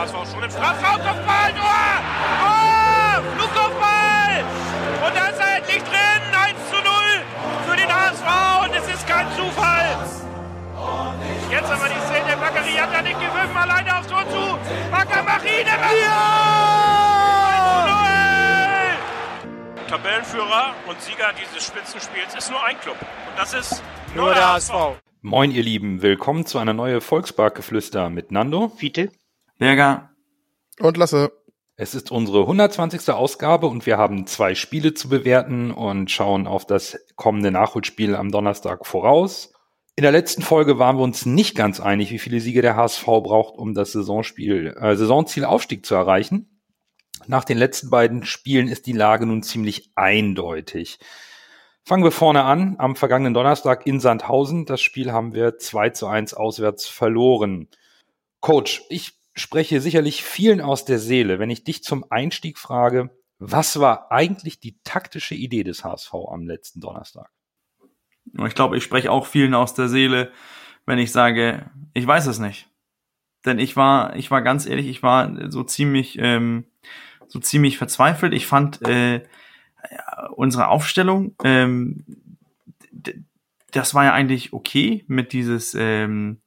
HSV schon im Strafraum, Kopfball, Tor! Tor! Flugkopfball! Und da ist er endlich drin, 1 zu 0 für den HSV und es ist kein Zufall. Jetzt haben wir die Szene, Bakary hat ja nicht gewürfen, alleine aufs Tor zu. Bakker Machine, ja! Tabellenführer und Sieger dieses Spitzenspiels ist nur ein Club. Und das ist nur, nur der HSV. Moin, ihr Lieben. Willkommen zu einer neuen Volksparkgeflüster mit Nando, Fiete, Berger und Lasse. Es ist unsere 120. Ausgabe und wir haben zwei Spiele zu bewerten und schauen auf das kommende Nachholspiel am Donnerstag voraus. In der letzten Folge waren wir uns nicht ganz einig, wie viele Siege der HSV braucht, um das Saisonspiel, äh, Saisonziel Aufstieg zu erreichen. Nach den letzten beiden Spielen ist die Lage nun ziemlich eindeutig. Fangen wir vorne an. Am vergangenen Donnerstag in Sandhausen. Das Spiel haben wir 2 zu 1 auswärts verloren. Coach, ich spreche sicherlich vielen aus der Seele, wenn ich dich zum Einstieg frage, was war eigentlich die taktische Idee des HSV am letzten Donnerstag? Ich glaube, ich spreche auch vielen aus der Seele, wenn ich sage, ich weiß es nicht. Denn ich war, ich war ganz ehrlich, ich war so ziemlich, ähm, so ziemlich verzweifelt. Ich fand äh, unsere Aufstellung, ähm, das war ja eigentlich okay mit dieses, ähm,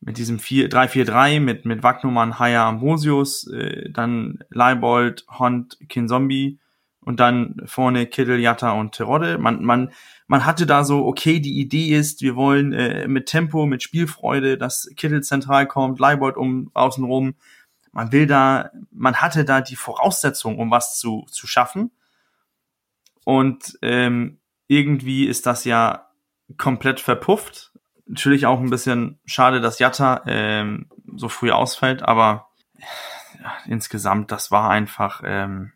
mit diesem 3-4-3 mit, mit Wagnumann, Haya, Ambrosius, äh, dann Leibold, Hond, Kinzombie und dann vorne Kittel, Jatta und Terodde. Man, man, man hatte da so, okay, die Idee ist, wir wollen äh, mit Tempo, mit Spielfreude, dass Kittel zentral kommt, Leibold um außen rum. Man will da, man hatte da die Voraussetzung, um was zu, zu schaffen. Und ähm, irgendwie ist das ja komplett verpufft. Natürlich auch ein bisschen schade, dass Jatta ähm, so früh ausfällt, aber ja, insgesamt, das war einfach, ähm,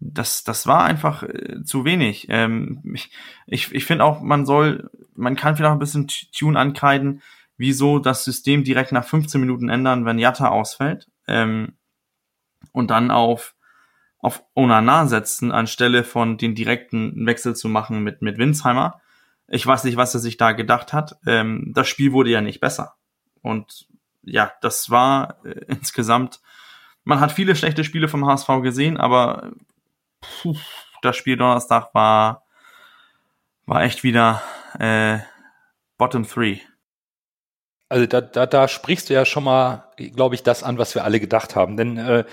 das, das war einfach äh, zu wenig. Ähm, ich ich, ich finde auch, man soll, man kann vielleicht auch ein bisschen Tune ankreiden, wieso das System direkt nach 15 Minuten ändern, wenn Jatta ausfällt. Ähm, und dann auf auf Onana setzen, anstelle von den direkten Wechsel zu machen mit, mit Winsheimer. Ich weiß nicht, was er sich da gedacht hat. Ähm, das Spiel wurde ja nicht besser. Und ja, das war äh, insgesamt, man hat viele schlechte Spiele vom HSV gesehen, aber puh, das Spiel Donnerstag war, war echt wieder äh, Bottom Three. Also da, da, da sprichst du ja schon mal, glaube ich, das an, was wir alle gedacht haben. Denn äh,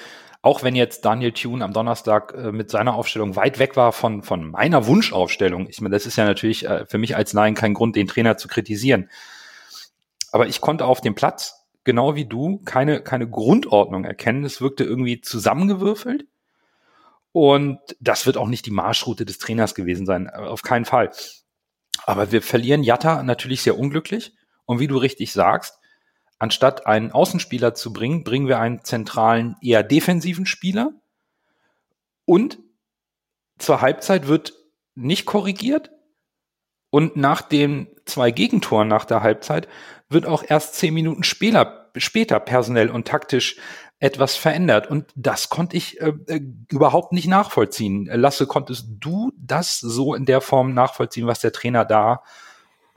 auch wenn jetzt Daniel Thune am Donnerstag äh, mit seiner Aufstellung weit weg war von, von meiner Wunschaufstellung. Ich meine, das ist ja natürlich äh, für mich als Laien kein Grund, den Trainer zu kritisieren. Aber ich konnte auf dem Platz, genau wie du, keine, keine Grundordnung erkennen. Es wirkte irgendwie zusammengewürfelt. Und das wird auch nicht die Marschroute des Trainers gewesen sein, äh, auf keinen Fall. Aber wir verlieren Jatta natürlich sehr unglücklich. Und wie du richtig sagst, anstatt einen Außenspieler zu bringen, bringen wir einen zentralen, eher defensiven Spieler. Und zur Halbzeit wird nicht korrigiert. Und nach den zwei Gegentoren nach der Halbzeit wird auch erst zehn Minuten später, später personell und taktisch etwas verändert. Und das konnte ich äh, äh überhaupt nicht nachvollziehen. Lasse, konntest du das so in der Form nachvollziehen, was der Trainer da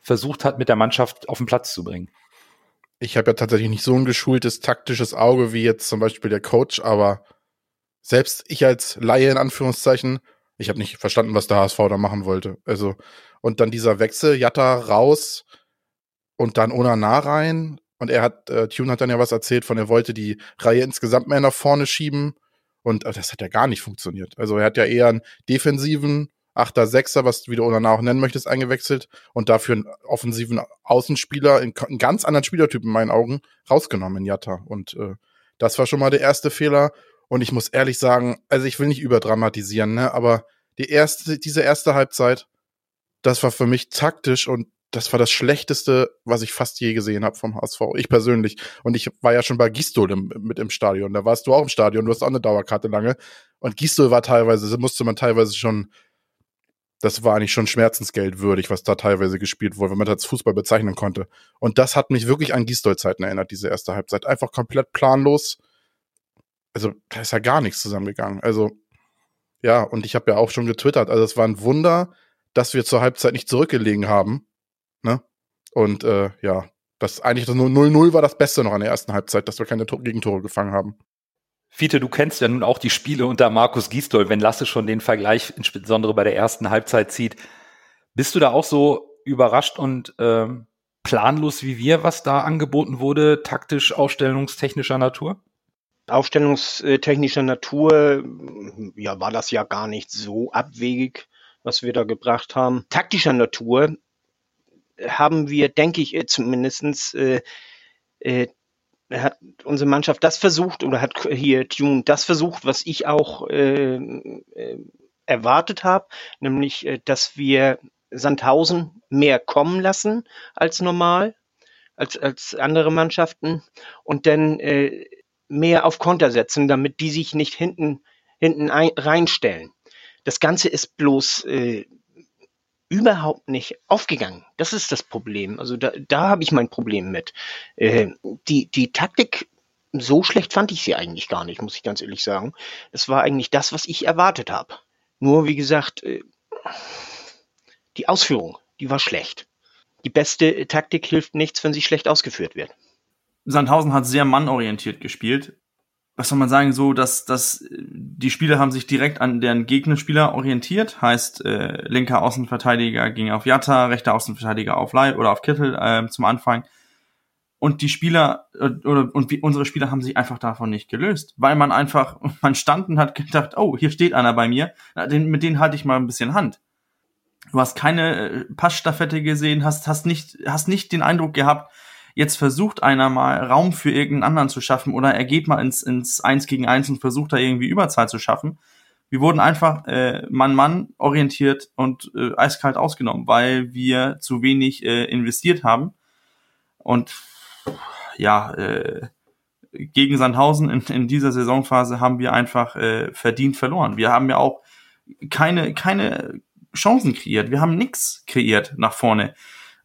versucht hat, mit der Mannschaft auf den Platz zu bringen? Ich habe ja tatsächlich nicht so ein geschultes taktisches Auge wie jetzt zum Beispiel der Coach, aber selbst ich als Laie in Anführungszeichen, ich habe nicht verstanden, was der HSV da machen wollte. Also, und dann dieser Wechsel, Jatta raus und dann Onana rein. Und er hat, äh, Tune hat dann ja was erzählt von, er wollte die Reihe insgesamt mehr nach vorne schieben. Und äh, das hat ja gar nicht funktioniert. Also er hat ja eher einen defensiven Achter, Sechser, was du wieder Onana auch nennen möchtest, eingewechselt und dafür einen offensiven Außenspieler, einen, ganz anderen Spielertyp in meinen Augen, rausgenommen in Jatta. Und äh, das war schon mal der erste Fehler. Und ich muss ehrlich sagen, also ich will nicht überdramatisieren, ne, aber die erste, diese erste Halbzeit, das war für mich taktisch und das war das Schlechteste, was ich fast je gesehen habe vom HSV. Ich persönlich. Und ich war ja schon bei Gistol im, mit im Stadion. Da warst du auch im Stadion. Du hast auch eine Dauerkarte lange. Und Gistol war teilweise, musste man teilweise schon das war eigentlich schon schmerzensgeldwürdig, was da teilweise gespielt wurde, wenn man das als Fußball bezeichnen konnte. Und das hat mich wirklich an Gisdol-Zeiten erinnert, diese erste Halbzeit. Einfach komplett planlos. Also, da ist ja gar nichts zusammengegangen. Also, ja, und ich habe ja auch schon getwittert, also es war ein Wunder, dass wir zur Halbzeit nicht zurückgelegen haben. Ne? Und äh, ja, das eigentlich das 0-0 war das Beste noch an der ersten Halbzeit, dass wir keine Gegentore gefangen haben. Fiete, du kennst ja nun auch die Spiele unter Markus Gisdol, wenn Lasse schon den Vergleich insbesondere bei der ersten Halbzeit zieht. Bist du da auch so überrascht und ähm, planlos wie wir, was da angeboten wurde, taktisch, ausstellungstechnischer Natur? Aufstellungstechnischer Natur, ja, war das ja gar nicht so abwegig, was wir da gebracht haben. Taktischer Natur haben wir, denke ich, zumindestens äh, äh, hat unsere Mannschaft das versucht oder hat hier Tune das versucht, was ich auch äh, äh, erwartet habe, nämlich, äh, dass wir Sandhausen mehr kommen lassen als normal, als, als andere Mannschaften und dann äh, mehr auf Konter setzen, damit die sich nicht hinten, hinten ein, reinstellen. Das Ganze ist bloß äh, überhaupt nicht aufgegangen. Das ist das Problem. Also da, da habe ich mein Problem mit. Äh, die, die Taktik, so schlecht fand ich sie eigentlich gar nicht, muss ich ganz ehrlich sagen. Das war eigentlich das, was ich erwartet habe. Nur, wie gesagt, äh, die Ausführung, die war schlecht. Die beste Taktik hilft nichts, wenn sie schlecht ausgeführt wird. Sandhausen hat sehr mannorientiert gespielt was soll man sagen, so, dass, dass die Spieler haben sich direkt an deren Gegnerspieler orientiert. Heißt, äh, linker Außenverteidiger ging auf Jatta, rechter Außenverteidiger auf Leib oder auf Kittel äh, zum Anfang. Und die Spieler äh, oder und wie, unsere Spieler haben sich einfach davon nicht gelöst, weil man einfach, man stand und hat gedacht, oh, hier steht einer bei mir, den, mit denen halte ich mal ein bisschen Hand. Du hast keine äh, Passstaffette gesehen, hast, hast nicht, hast nicht den Eindruck gehabt, jetzt versucht einer mal Raum für irgendeinen anderen zu schaffen oder er geht mal ins, ins Eins gegen Eins und versucht da irgendwie Überzahl zu schaffen. Wir wurden einfach äh, Mann-Mann orientiert und äh, eiskalt ausgenommen, weil wir zu wenig äh, investiert haben. Und ja, äh, gegen Sandhausen in, in dieser Saisonphase haben wir einfach äh, verdient verloren. Wir haben ja auch keine, keine Chancen kreiert. Wir haben nichts kreiert nach vorne.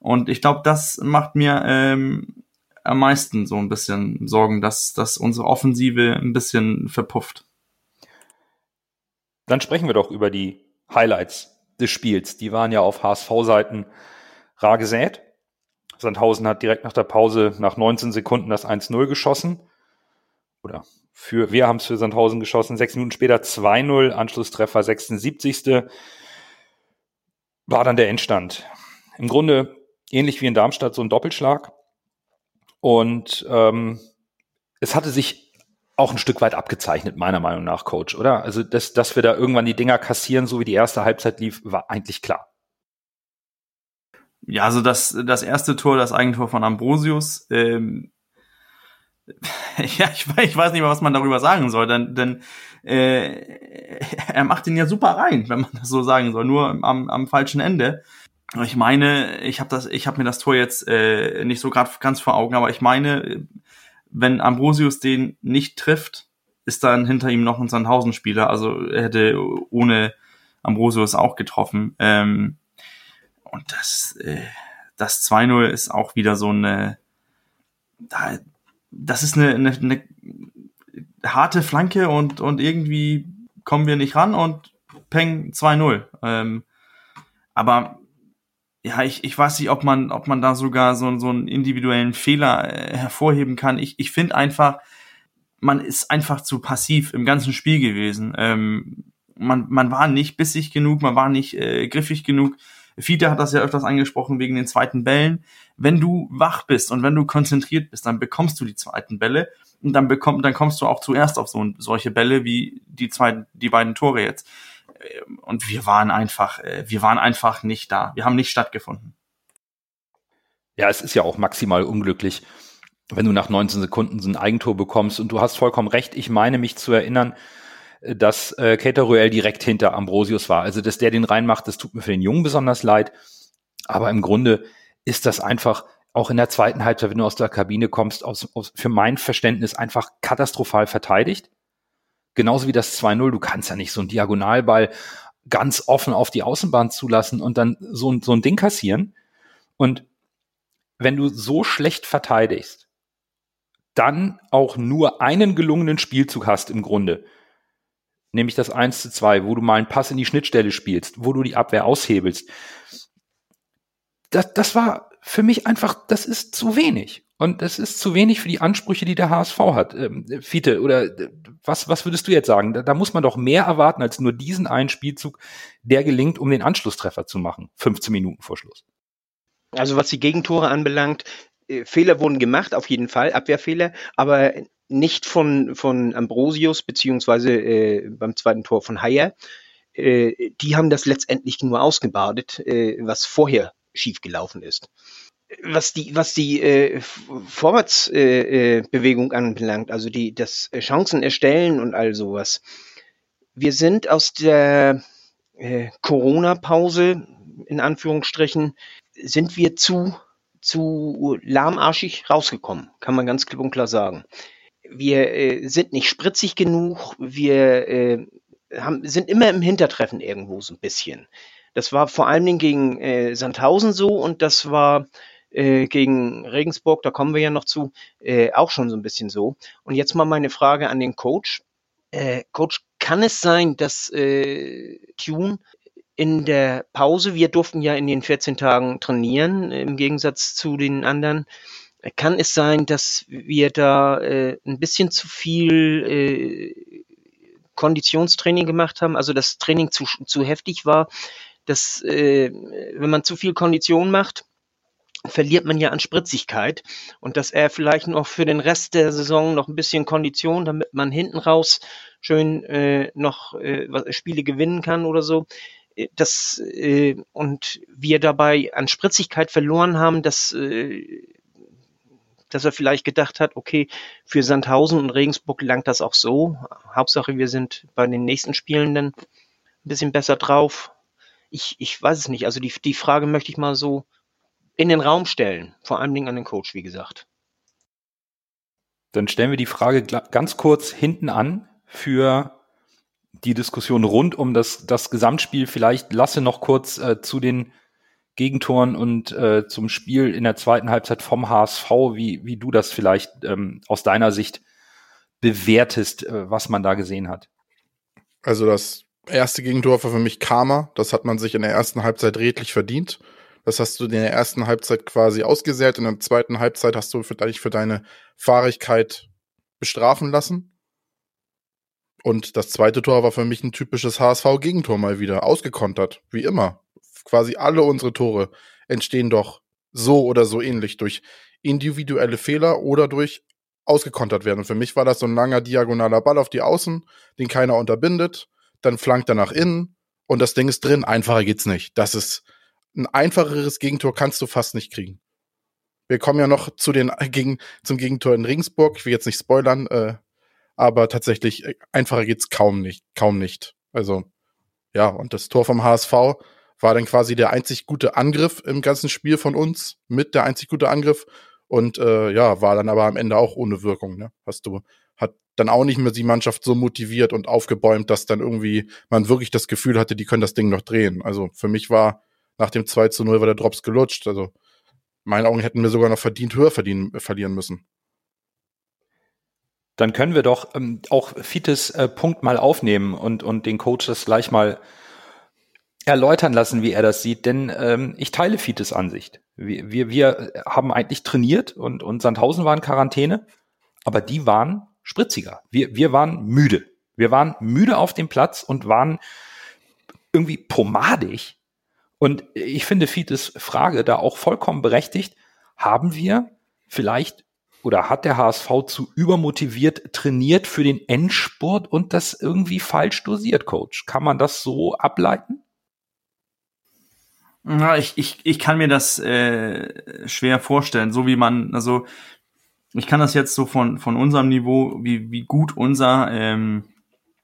Und ich glaube, das macht mir ähm, am meisten so ein bisschen Sorgen, dass, dass unsere Offensive ein bisschen verpufft. Dann sprechen wir doch über die Highlights des Spiels. Die waren ja auf HSV-Seiten rar gesät. Sandhausen hat direkt nach der Pause nach 19 Sekunden das 1-0 geschossen. Oder für, wir haben es für Sandhausen geschossen. Sechs Minuten später 2-0, Anschlusstreffer 76. War dann der Endstand. Im Grunde ähnlich wie in Darmstadt so ein Doppelschlag. Und ähm, es hatte sich auch ein Stück weit abgezeichnet, meiner Meinung nach, Coach, oder? Also, dass, dass wir da irgendwann die Dinger kassieren, so wie die erste Halbzeit lief, war eigentlich klar. Ja, also das, das erste Tor, das Eigentor von Ambrosius, ähm, ja, ich, ich weiß nicht mal, was man darüber sagen soll, denn, denn äh, er macht ihn ja super rein, wenn man das so sagen soll, nur am, am falschen Ende. Ich meine, ich habe das, ich habe mir das Tor jetzt äh, nicht so gerade ganz vor Augen, aber ich meine, wenn Ambrosius den nicht trifft, ist dann hinter ihm noch ein Sandhausen-Spieler. Also er hätte ohne Ambrosius auch getroffen. Ähm, und das, äh, das 2-0 ist auch wieder so eine, da, das ist eine, eine, eine harte Flanke und, und irgendwie kommen wir nicht ran und Peng 2-0. Ähm, aber ja, ich, ich weiß nicht, ob man, ob man da sogar so, so einen individuellen Fehler äh, hervorheben kann. Ich, ich finde einfach, man ist einfach zu passiv im ganzen Spiel gewesen. Ähm, man, man war nicht bissig genug, man war nicht äh, griffig genug. Fiete hat das ja öfters angesprochen wegen den zweiten Bällen. Wenn du wach bist und wenn du konzentriert bist, dann bekommst du die zweiten Bälle und dann bekomm, dann kommst du auch zuerst auf so solche Bälle wie die zwei, die beiden Tore jetzt und wir waren einfach, äh, wir waren einfach nicht da. Wir haben nicht stattgefunden. Ja, es ist ja auch maximal unglücklich, wenn du nach 19 Sekunden so ein Eigentor bekommst. Und du hast vollkommen recht. Ich meine mich zu erinnern, äh, dass äh, Ruel direkt hinter Ambrosius war. Also, dass der den reinmacht, das tut mir für den Jungen besonders leid. Aber im Grunde ist das einfach auch in der zweiten Halbzeit, wenn du aus der Kabine kommst, aus, aus, für mein Verständnis einfach katastrophal verteidigt. Genauso wie das 2-0, du kannst ja nicht so einen Diagonalball ganz offen auf die Außenbahn zulassen und dann so, so ein Ding kassieren. Und wenn du so schlecht verteidigst, dann auch nur einen gelungenen Spielzug hast im Grunde, nämlich das 1 zu 2, wo du mal einen Pass in die Schnittstelle spielst, wo du die Abwehr aushebelst. Das, das war für mich einfach, das ist zu wenig. Und es ist zu wenig für die Ansprüche, die der HSV hat. Ähm, Fiete, oder äh, was, was würdest du jetzt sagen? Da, da, muss man doch mehr erwarten als nur diesen einen Spielzug, der gelingt, um den Anschlusstreffer zu machen. 15 Minuten vor Schluss. Also was die Gegentore anbelangt, äh, Fehler wurden gemacht, auf jeden Fall, Abwehrfehler, aber nicht von, von Ambrosius, beziehungsweise äh, beim zweiten Tor von Heyer. Äh, die haben das letztendlich nur ausgebadet, äh, was vorher schiefgelaufen ist was die, was die äh, Vorwärtsbewegung äh, äh anbelangt, also die, das Chancen erstellen und all sowas. Wir sind aus der äh, Corona-Pause, in Anführungsstrichen, sind wir zu, zu lahmarschig rausgekommen, kann man ganz klipp und klar sagen. Wir äh, sind nicht spritzig genug, wir äh, haben, sind immer im Hintertreffen irgendwo so ein bisschen. Das war vor allen Dingen gegen äh, Sandhausen so und das war äh, gegen Regensburg, da kommen wir ja noch zu, äh, auch schon so ein bisschen so. Und jetzt mal meine Frage an den Coach. Äh, Coach, kann es sein, dass äh, Tune in der Pause, wir durften ja in den 14 Tagen trainieren, im Gegensatz zu den anderen, kann es sein, dass wir da äh, ein bisschen zu viel äh, Konditionstraining gemacht haben, also das Training zu, zu heftig war, dass äh, wenn man zu viel Kondition macht, verliert man ja an Spritzigkeit und dass er vielleicht noch für den Rest der Saison noch ein bisschen Kondition, damit man hinten raus schön äh, noch äh, Spiele gewinnen kann oder so. Äh, das äh, und wir dabei an Spritzigkeit verloren haben, dass äh, dass er vielleicht gedacht hat, okay, für Sandhausen und Regensburg langt das auch so. Hauptsache, wir sind bei den nächsten Spielen dann ein bisschen besser drauf. Ich, ich weiß es nicht. Also die, die Frage möchte ich mal so in den Raum stellen, vor allen Dingen an den Coach, wie gesagt. Dann stellen wir die Frage ganz kurz hinten an für die Diskussion rund um das, das Gesamtspiel. Vielleicht lasse noch kurz äh, zu den Gegentoren und äh, zum Spiel in der zweiten Halbzeit vom HSV, wie, wie du das vielleicht ähm, aus deiner Sicht bewertest, äh, was man da gesehen hat. Also das erste Gegentor war für mich Karma. Das hat man sich in der ersten Halbzeit redlich verdient. Das hast du in der ersten Halbzeit quasi ausgesät. In der zweiten Halbzeit hast du für, dich für deine Fahrigkeit bestrafen lassen. Und das zweite Tor war für mich ein typisches HSV-Gegentor mal wieder. Ausgekontert, wie immer. Quasi alle unsere Tore entstehen doch so oder so ähnlich durch individuelle Fehler oder durch ausgekontert werden. Und für mich war das so ein langer diagonaler Ball auf die Außen, den keiner unterbindet. Dann flankt er nach innen und das Ding ist drin. Einfacher geht's nicht. Das ist, ein einfacheres Gegentor kannst du fast nicht kriegen. Wir kommen ja noch zu den, gegen, zum Gegentor in Regensburg. Ich will jetzt nicht spoilern, äh, aber tatsächlich äh, einfacher geht's kaum nicht, kaum nicht. Also, ja, und das Tor vom HSV war dann quasi der einzig gute Angriff im ganzen Spiel von uns, mit der einzig gute Angriff. Und äh, ja, war dann aber am Ende auch ohne Wirkung. Ne? Hast du, hat dann auch nicht mehr die Mannschaft so motiviert und aufgebäumt, dass dann irgendwie man wirklich das Gefühl hatte, die können das Ding noch drehen. Also für mich war nach dem 2 zu 0 war der Drops gelutscht. Also meinen Augen hätten wir sogar noch verdient höher verdienen, äh, verlieren müssen. Dann können wir doch ähm, auch Fites äh, Punkt mal aufnehmen und, und den Coach das gleich mal erläutern lassen, wie er das sieht. Denn ähm, ich teile Fites Ansicht. Wir, wir, wir haben eigentlich trainiert und, und Sandhausen war in Quarantäne, aber die waren spritziger. Wir, wir waren müde. Wir waren müde auf dem Platz und waren irgendwie pomadig und ich finde Fides Frage da auch vollkommen berechtigt. Haben wir vielleicht oder hat der HSV zu übermotiviert trainiert für den Endspurt und das irgendwie falsch dosiert, Coach? Kann man das so ableiten? Ja, ich, ich, ich kann mir das äh, schwer vorstellen, so wie man, also ich kann das jetzt so von, von unserem Niveau, wie, wie gut unser ähm,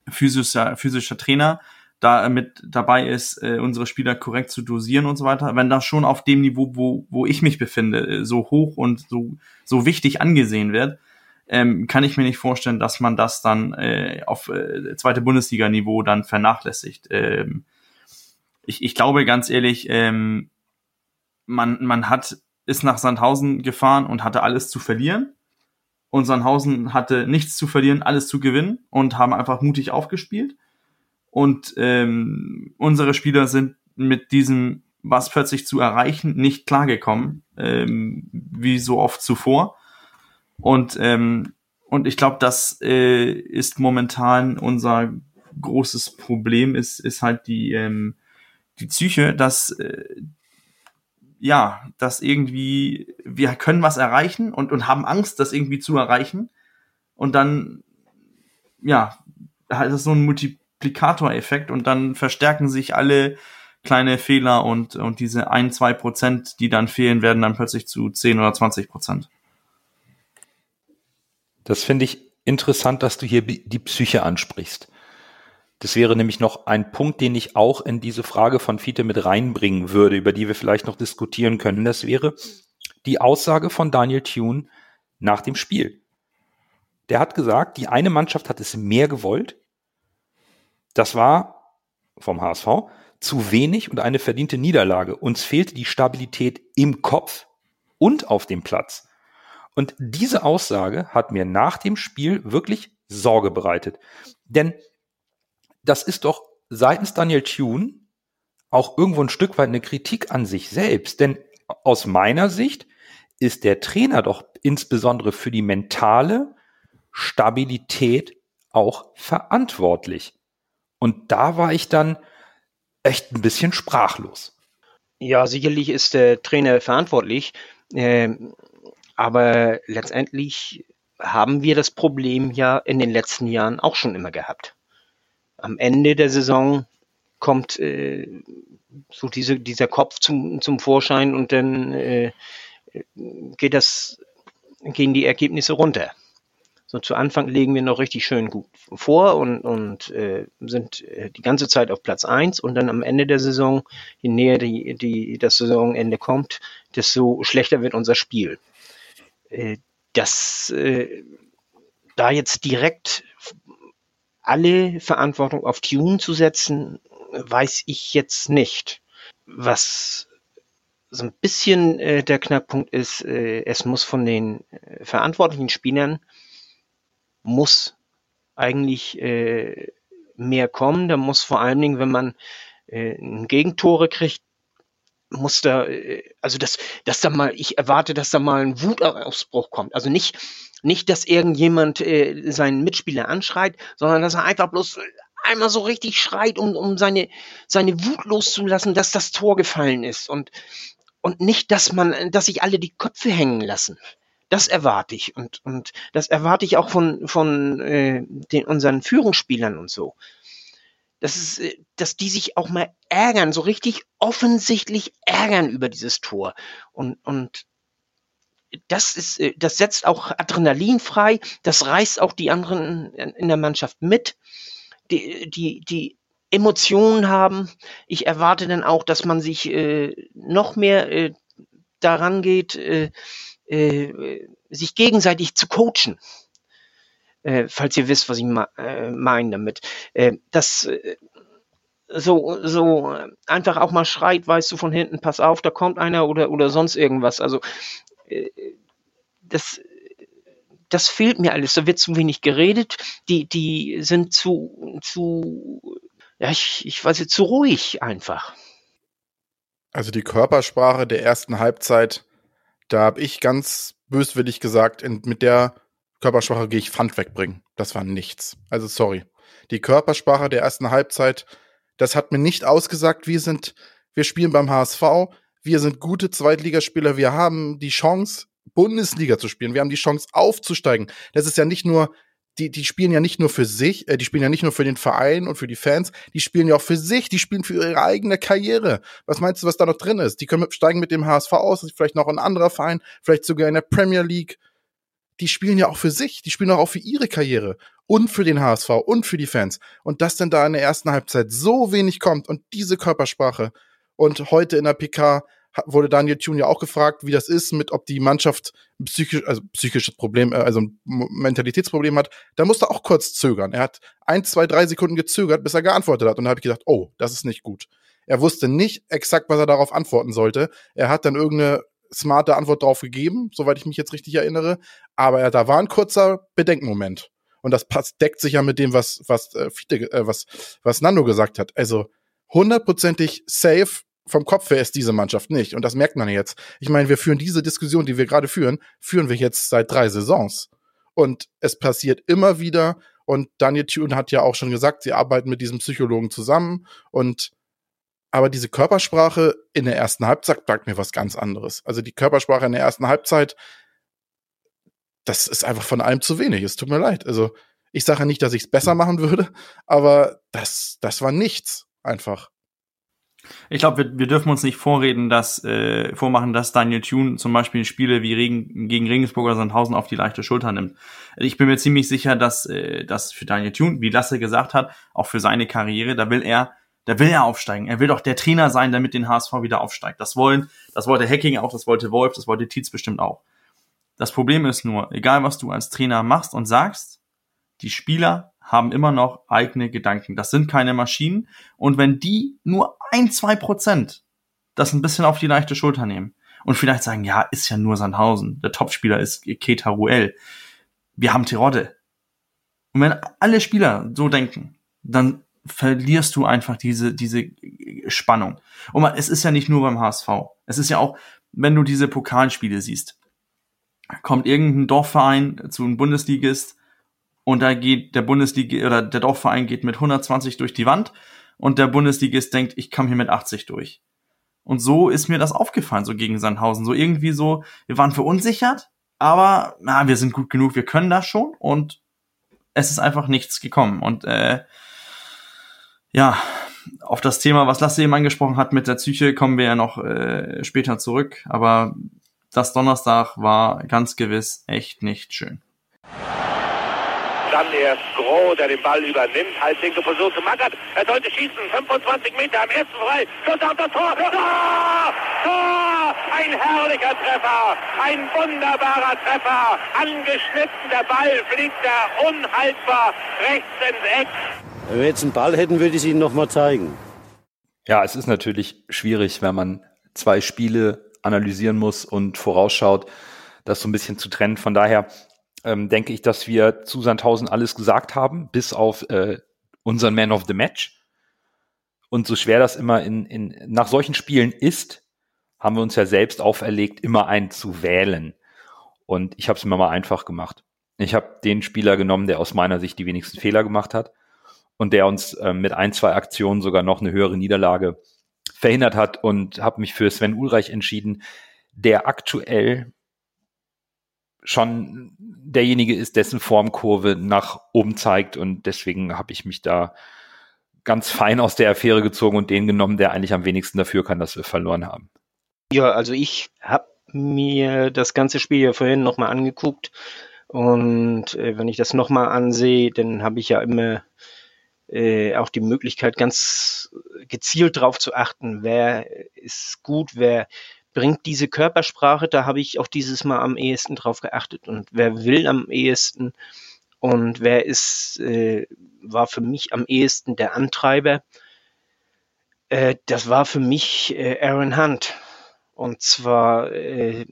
physischer, physischer Trainer da mit dabei ist, äh, unsere Spieler korrekt zu dosieren und so weiter, wenn das schon auf dem Niveau, wo, wo ich mich befinde, äh, so hoch und so, so wichtig angesehen wird, ähm, kann ich mir nicht vorstellen, dass man das dann äh, auf äh, zweite Bundesliga-Niveau dann vernachlässigt. Ähm, ich, ich glaube ganz ehrlich, ähm, man, man hat, ist nach Sandhausen gefahren und hatte alles zu verlieren. Und Sandhausen hatte nichts zu verlieren, alles zu gewinnen und haben einfach mutig aufgespielt. Und ähm, unsere Spieler sind mit diesem, was plötzlich zu erreichen, nicht klargekommen, ähm, wie so oft zuvor. Und, ähm, und ich glaube, das äh, ist momentan unser großes Problem, ist, ist halt die, ähm, die Psyche, dass äh, ja, dass irgendwie wir können was erreichen und, und haben Angst, das irgendwie zu erreichen. Und dann, ja, halt das so ein Multiplikatoreffekt und dann verstärken sich alle kleine Fehler und, und diese ein, zwei Prozent, die dann fehlen, werden dann plötzlich zu 10 oder 20 Prozent. Das finde ich interessant, dass du hier die Psyche ansprichst. Das wäre nämlich noch ein Punkt, den ich auch in diese Frage von Fiete mit reinbringen würde, über die wir vielleicht noch diskutieren können. Das wäre die Aussage von Daniel Thune nach dem Spiel. Der hat gesagt, die eine Mannschaft hat es mehr gewollt. Das war vom HSV zu wenig und eine verdiente Niederlage. Uns fehlte die Stabilität im Kopf und auf dem Platz. Und diese Aussage hat mir nach dem Spiel wirklich Sorge bereitet. Denn das ist doch seitens Daniel Thune auch irgendwo ein Stück weit eine Kritik an sich selbst. Denn aus meiner Sicht ist der Trainer doch insbesondere für die mentale Stabilität auch verantwortlich. Und da war ich dann echt ein bisschen sprachlos. Ja, sicherlich ist der Trainer verantwortlich, äh, aber letztendlich haben wir das Problem ja in den letzten Jahren auch schon immer gehabt am Ende der Saison kommt äh, so diese, dieser Kopf zum, zum Vorschein und dann äh, geht das, gehen die Ergebnisse runter. So zu Anfang legen wir noch richtig schön gut vor und, und äh, sind äh, die ganze Zeit auf Platz eins und dann am Ende der Saison, je näher die, die, das Saisonende kommt, desto schlechter wird unser Spiel. Äh, das äh, da jetzt direkt alle Verantwortung auf Tune zu setzen, weiß ich jetzt nicht. Was so ein bisschen äh, der Knackpunkt ist, äh, es muss von den äh, verantwortlichen Spielern muss eigentlich äh, mehr kommen. Da muss vor allen Dingen, wenn man äh, Gegentore kriegt, muss da, äh, also dass, dass da mal, ich erwarte, dass da mal ein Wutausbruch kommt. Also nicht, nicht, dass irgendjemand äh, seinen Mitspieler anschreit, sondern dass er einfach bloß einmal so richtig schreit, um, um seine, seine Wut loszulassen, dass das Tor gefallen ist. Und, und nicht, dass man, dass sich alle die Köpfe hängen lassen. Das erwarte ich. Und, und das erwarte ich auch von, von äh, den, unseren Führungsspielern und so dass, es, äh, dass die sich auch mal ärgern, so richtig offensichtlich ärgern über dieses Tor. Und, und das ist, äh, das setzt auch Adrenalin frei, das reißt auch die anderen in der Mannschaft mit, die, die, die Emotionen haben. Ich erwarte dann auch, dass man sich äh, noch mehr äh, daran geht, äh, äh, sich gegenseitig zu coachen äh, falls ihr wisst, was ich äh, meine damit. Äh, das äh, so, so einfach auch mal schreit, weißt du von hinten, pass auf, da kommt einer oder, oder sonst irgendwas. Also das, das fehlt mir alles. Da wird zu wenig geredet. Die, die sind zu, zu, ja, ich, ich weiß jetzt, zu ruhig einfach. Also die Körpersprache der ersten Halbzeit, da habe ich ganz böswillig gesagt, in, mit der Körpersprache gehe ich Pfand wegbringen. Das war nichts. Also sorry. Die Körpersprache der ersten Halbzeit, das hat mir nicht ausgesagt, wir sind, wir spielen beim HSV, wir sind gute Zweitligaspieler, wir haben die Chance, Bundesliga zu spielen, wir haben die Chance aufzusteigen. Das ist ja nicht nur, die, die spielen ja nicht nur für sich, äh, die spielen ja nicht nur für den Verein und für die Fans, die spielen ja auch für sich, die spielen für ihre eigene Karriere. Was meinst du, was da noch drin ist? Die können steigen mit dem HSV aus, vielleicht noch ein anderer Verein, vielleicht sogar in der Premier League die spielen ja auch für sich, die spielen auch für ihre Karriere und für den HSV und für die Fans. Und dass denn da in der ersten Halbzeit so wenig kommt und diese Körpersprache und heute in der PK wurde Daniel Thune ja auch gefragt, wie das ist, mit ob die Mannschaft psychisch, also psychisches Problem, äh, also ein Mentalitätsproblem hat. Da musste er auch kurz zögern. Er hat ein, zwei, drei Sekunden gezögert, bis er geantwortet hat. Und da habe ich gedacht, oh, das ist nicht gut. Er wusste nicht exakt, was er darauf antworten sollte. Er hat dann irgendeine smarte Antwort darauf gegeben, soweit ich mich jetzt richtig erinnere. Aber da war ein kurzer Bedenkmoment. Und das passt, deckt sich ja mit dem, was, was, äh, äh, was, was Nando gesagt hat. Also hundertprozentig safe vom Kopf her ist diese Mannschaft nicht. Und das merkt man jetzt. Ich meine, wir führen diese Diskussion, die wir gerade führen, führen wir jetzt seit drei Saisons. Und es passiert immer wieder. Und Daniel Thune hat ja auch schon gesagt, sie arbeiten mit diesem Psychologen zusammen. Und aber diese Körpersprache in der ersten Halbzeit sagt mir was ganz anderes. Also die Körpersprache in der ersten Halbzeit, das ist einfach von allem zu wenig. Es tut mir leid. Also ich sage nicht, dass ich es besser machen würde, aber das, das war nichts einfach. Ich glaube, wir, wir dürfen uns nicht vorreden, dass äh, vormachen, dass Daniel Thune zum Beispiel Spiele wie Regen, gegen Regensburg oder Sandhausen auf die leichte Schulter nimmt. Ich bin mir ziemlich sicher, dass äh, das für Daniel Thune, wie Lasse gesagt hat, auch für seine Karriere, da will er, da will er aufsteigen. Er will doch der Trainer sein, damit den HSV wieder aufsteigt. Das wollen, das wollte Hacking auch, das wollte Wolf, das wollte Tietz bestimmt auch. Das Problem ist nur, egal was du als Trainer machst und sagst, die Spieler haben immer noch eigene Gedanken. Das sind keine Maschinen. Und wenn die nur ein, zwei Prozent das ein bisschen auf die leichte Schulter nehmen und vielleicht sagen, ja, ist ja nur Sandhausen. Der Topspieler ist Keta Ruel. Wir haben Terodde. Und wenn alle Spieler so denken, dann verlierst du einfach diese, diese Spannung. Und man, es ist ja nicht nur beim HSV. Es ist ja auch, wenn du diese Pokalspiele siehst, kommt irgendein Dorfverein zu einem Bundesligist, und da geht der Bundesliga oder der Dorfverein geht mit 120 durch die Wand und der Bundesligist denkt, ich komme hier mit 80 durch. Und so ist mir das aufgefallen, so gegen Sandhausen. So irgendwie so, wir waren verunsichert, aber na, wir sind gut genug, wir können das schon und es ist einfach nichts gekommen. Und äh, ja, auf das Thema, was Lasse eben angesprochen hat mit der Psyche, kommen wir ja noch äh, später zurück. Aber das Donnerstag war ganz gewiss echt nicht schön. Dann erst Groh, der den Ball übernimmt. Halblinke versucht zu Magath. Er sollte schießen. 25 Meter am ersten frei. Schuss auf das Tor. Tor! Tor! Ein herrlicher Treffer. Ein wunderbarer Treffer. Angeschnitten. Der Ball fliegt da unhaltbar rechts ins Eck. Wenn wir jetzt einen Ball hätten, würde ich es Ihnen nochmal zeigen. Ja, es ist natürlich schwierig, wenn man zwei Spiele analysieren muss und vorausschaut, das so ein bisschen zu trennen. Von daher ähm, denke ich, dass wir zu Sandhausen alles gesagt haben, bis auf äh, unseren Man of the Match. Und so schwer das immer in, in, nach solchen Spielen ist, haben wir uns ja selbst auferlegt, immer einen zu wählen. Und ich habe es mir mal einfach gemacht. Ich habe den Spieler genommen, der aus meiner Sicht die wenigsten Fehler gemacht hat und der uns äh, mit ein, zwei Aktionen sogar noch eine höhere Niederlage verhindert hat und habe mich für Sven Ulreich entschieden, der aktuell schon derjenige ist, dessen Formkurve nach oben zeigt und deswegen habe ich mich da ganz fein aus der Affäre gezogen und den genommen, der eigentlich am wenigsten dafür kann, dass wir verloren haben. Ja, also ich habe mir das ganze Spiel ja vorhin nochmal angeguckt und äh, wenn ich das nochmal ansehe, dann habe ich ja immer äh, auch die Möglichkeit, ganz gezielt drauf zu achten, wer ist gut, wer bringt diese Körpersprache, da habe ich auch dieses Mal am ehesten drauf geachtet. Und wer will am ehesten und wer ist, äh, war für mich am ehesten der Antreiber, äh, das war für mich äh, Aaron Hunt. Und zwar äh,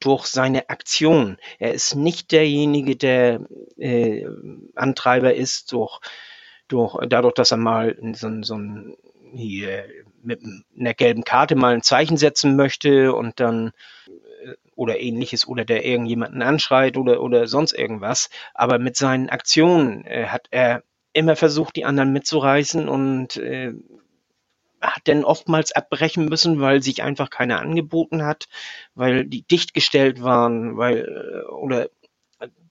durch seine Aktion. Er ist nicht derjenige, der äh, Antreiber ist, durch, durch, dadurch, dass er mal so, so ein hier mit einer gelben Karte mal ein Zeichen setzen möchte und dann äh, oder ähnliches oder der irgendjemanden anschreit oder, oder sonst irgendwas. Aber mit seinen Aktionen äh, hat er immer versucht, die anderen mitzureißen und äh, hat dann oftmals abbrechen müssen, weil sich einfach keiner angeboten hat, weil die dicht gestellt waren, weil äh, oder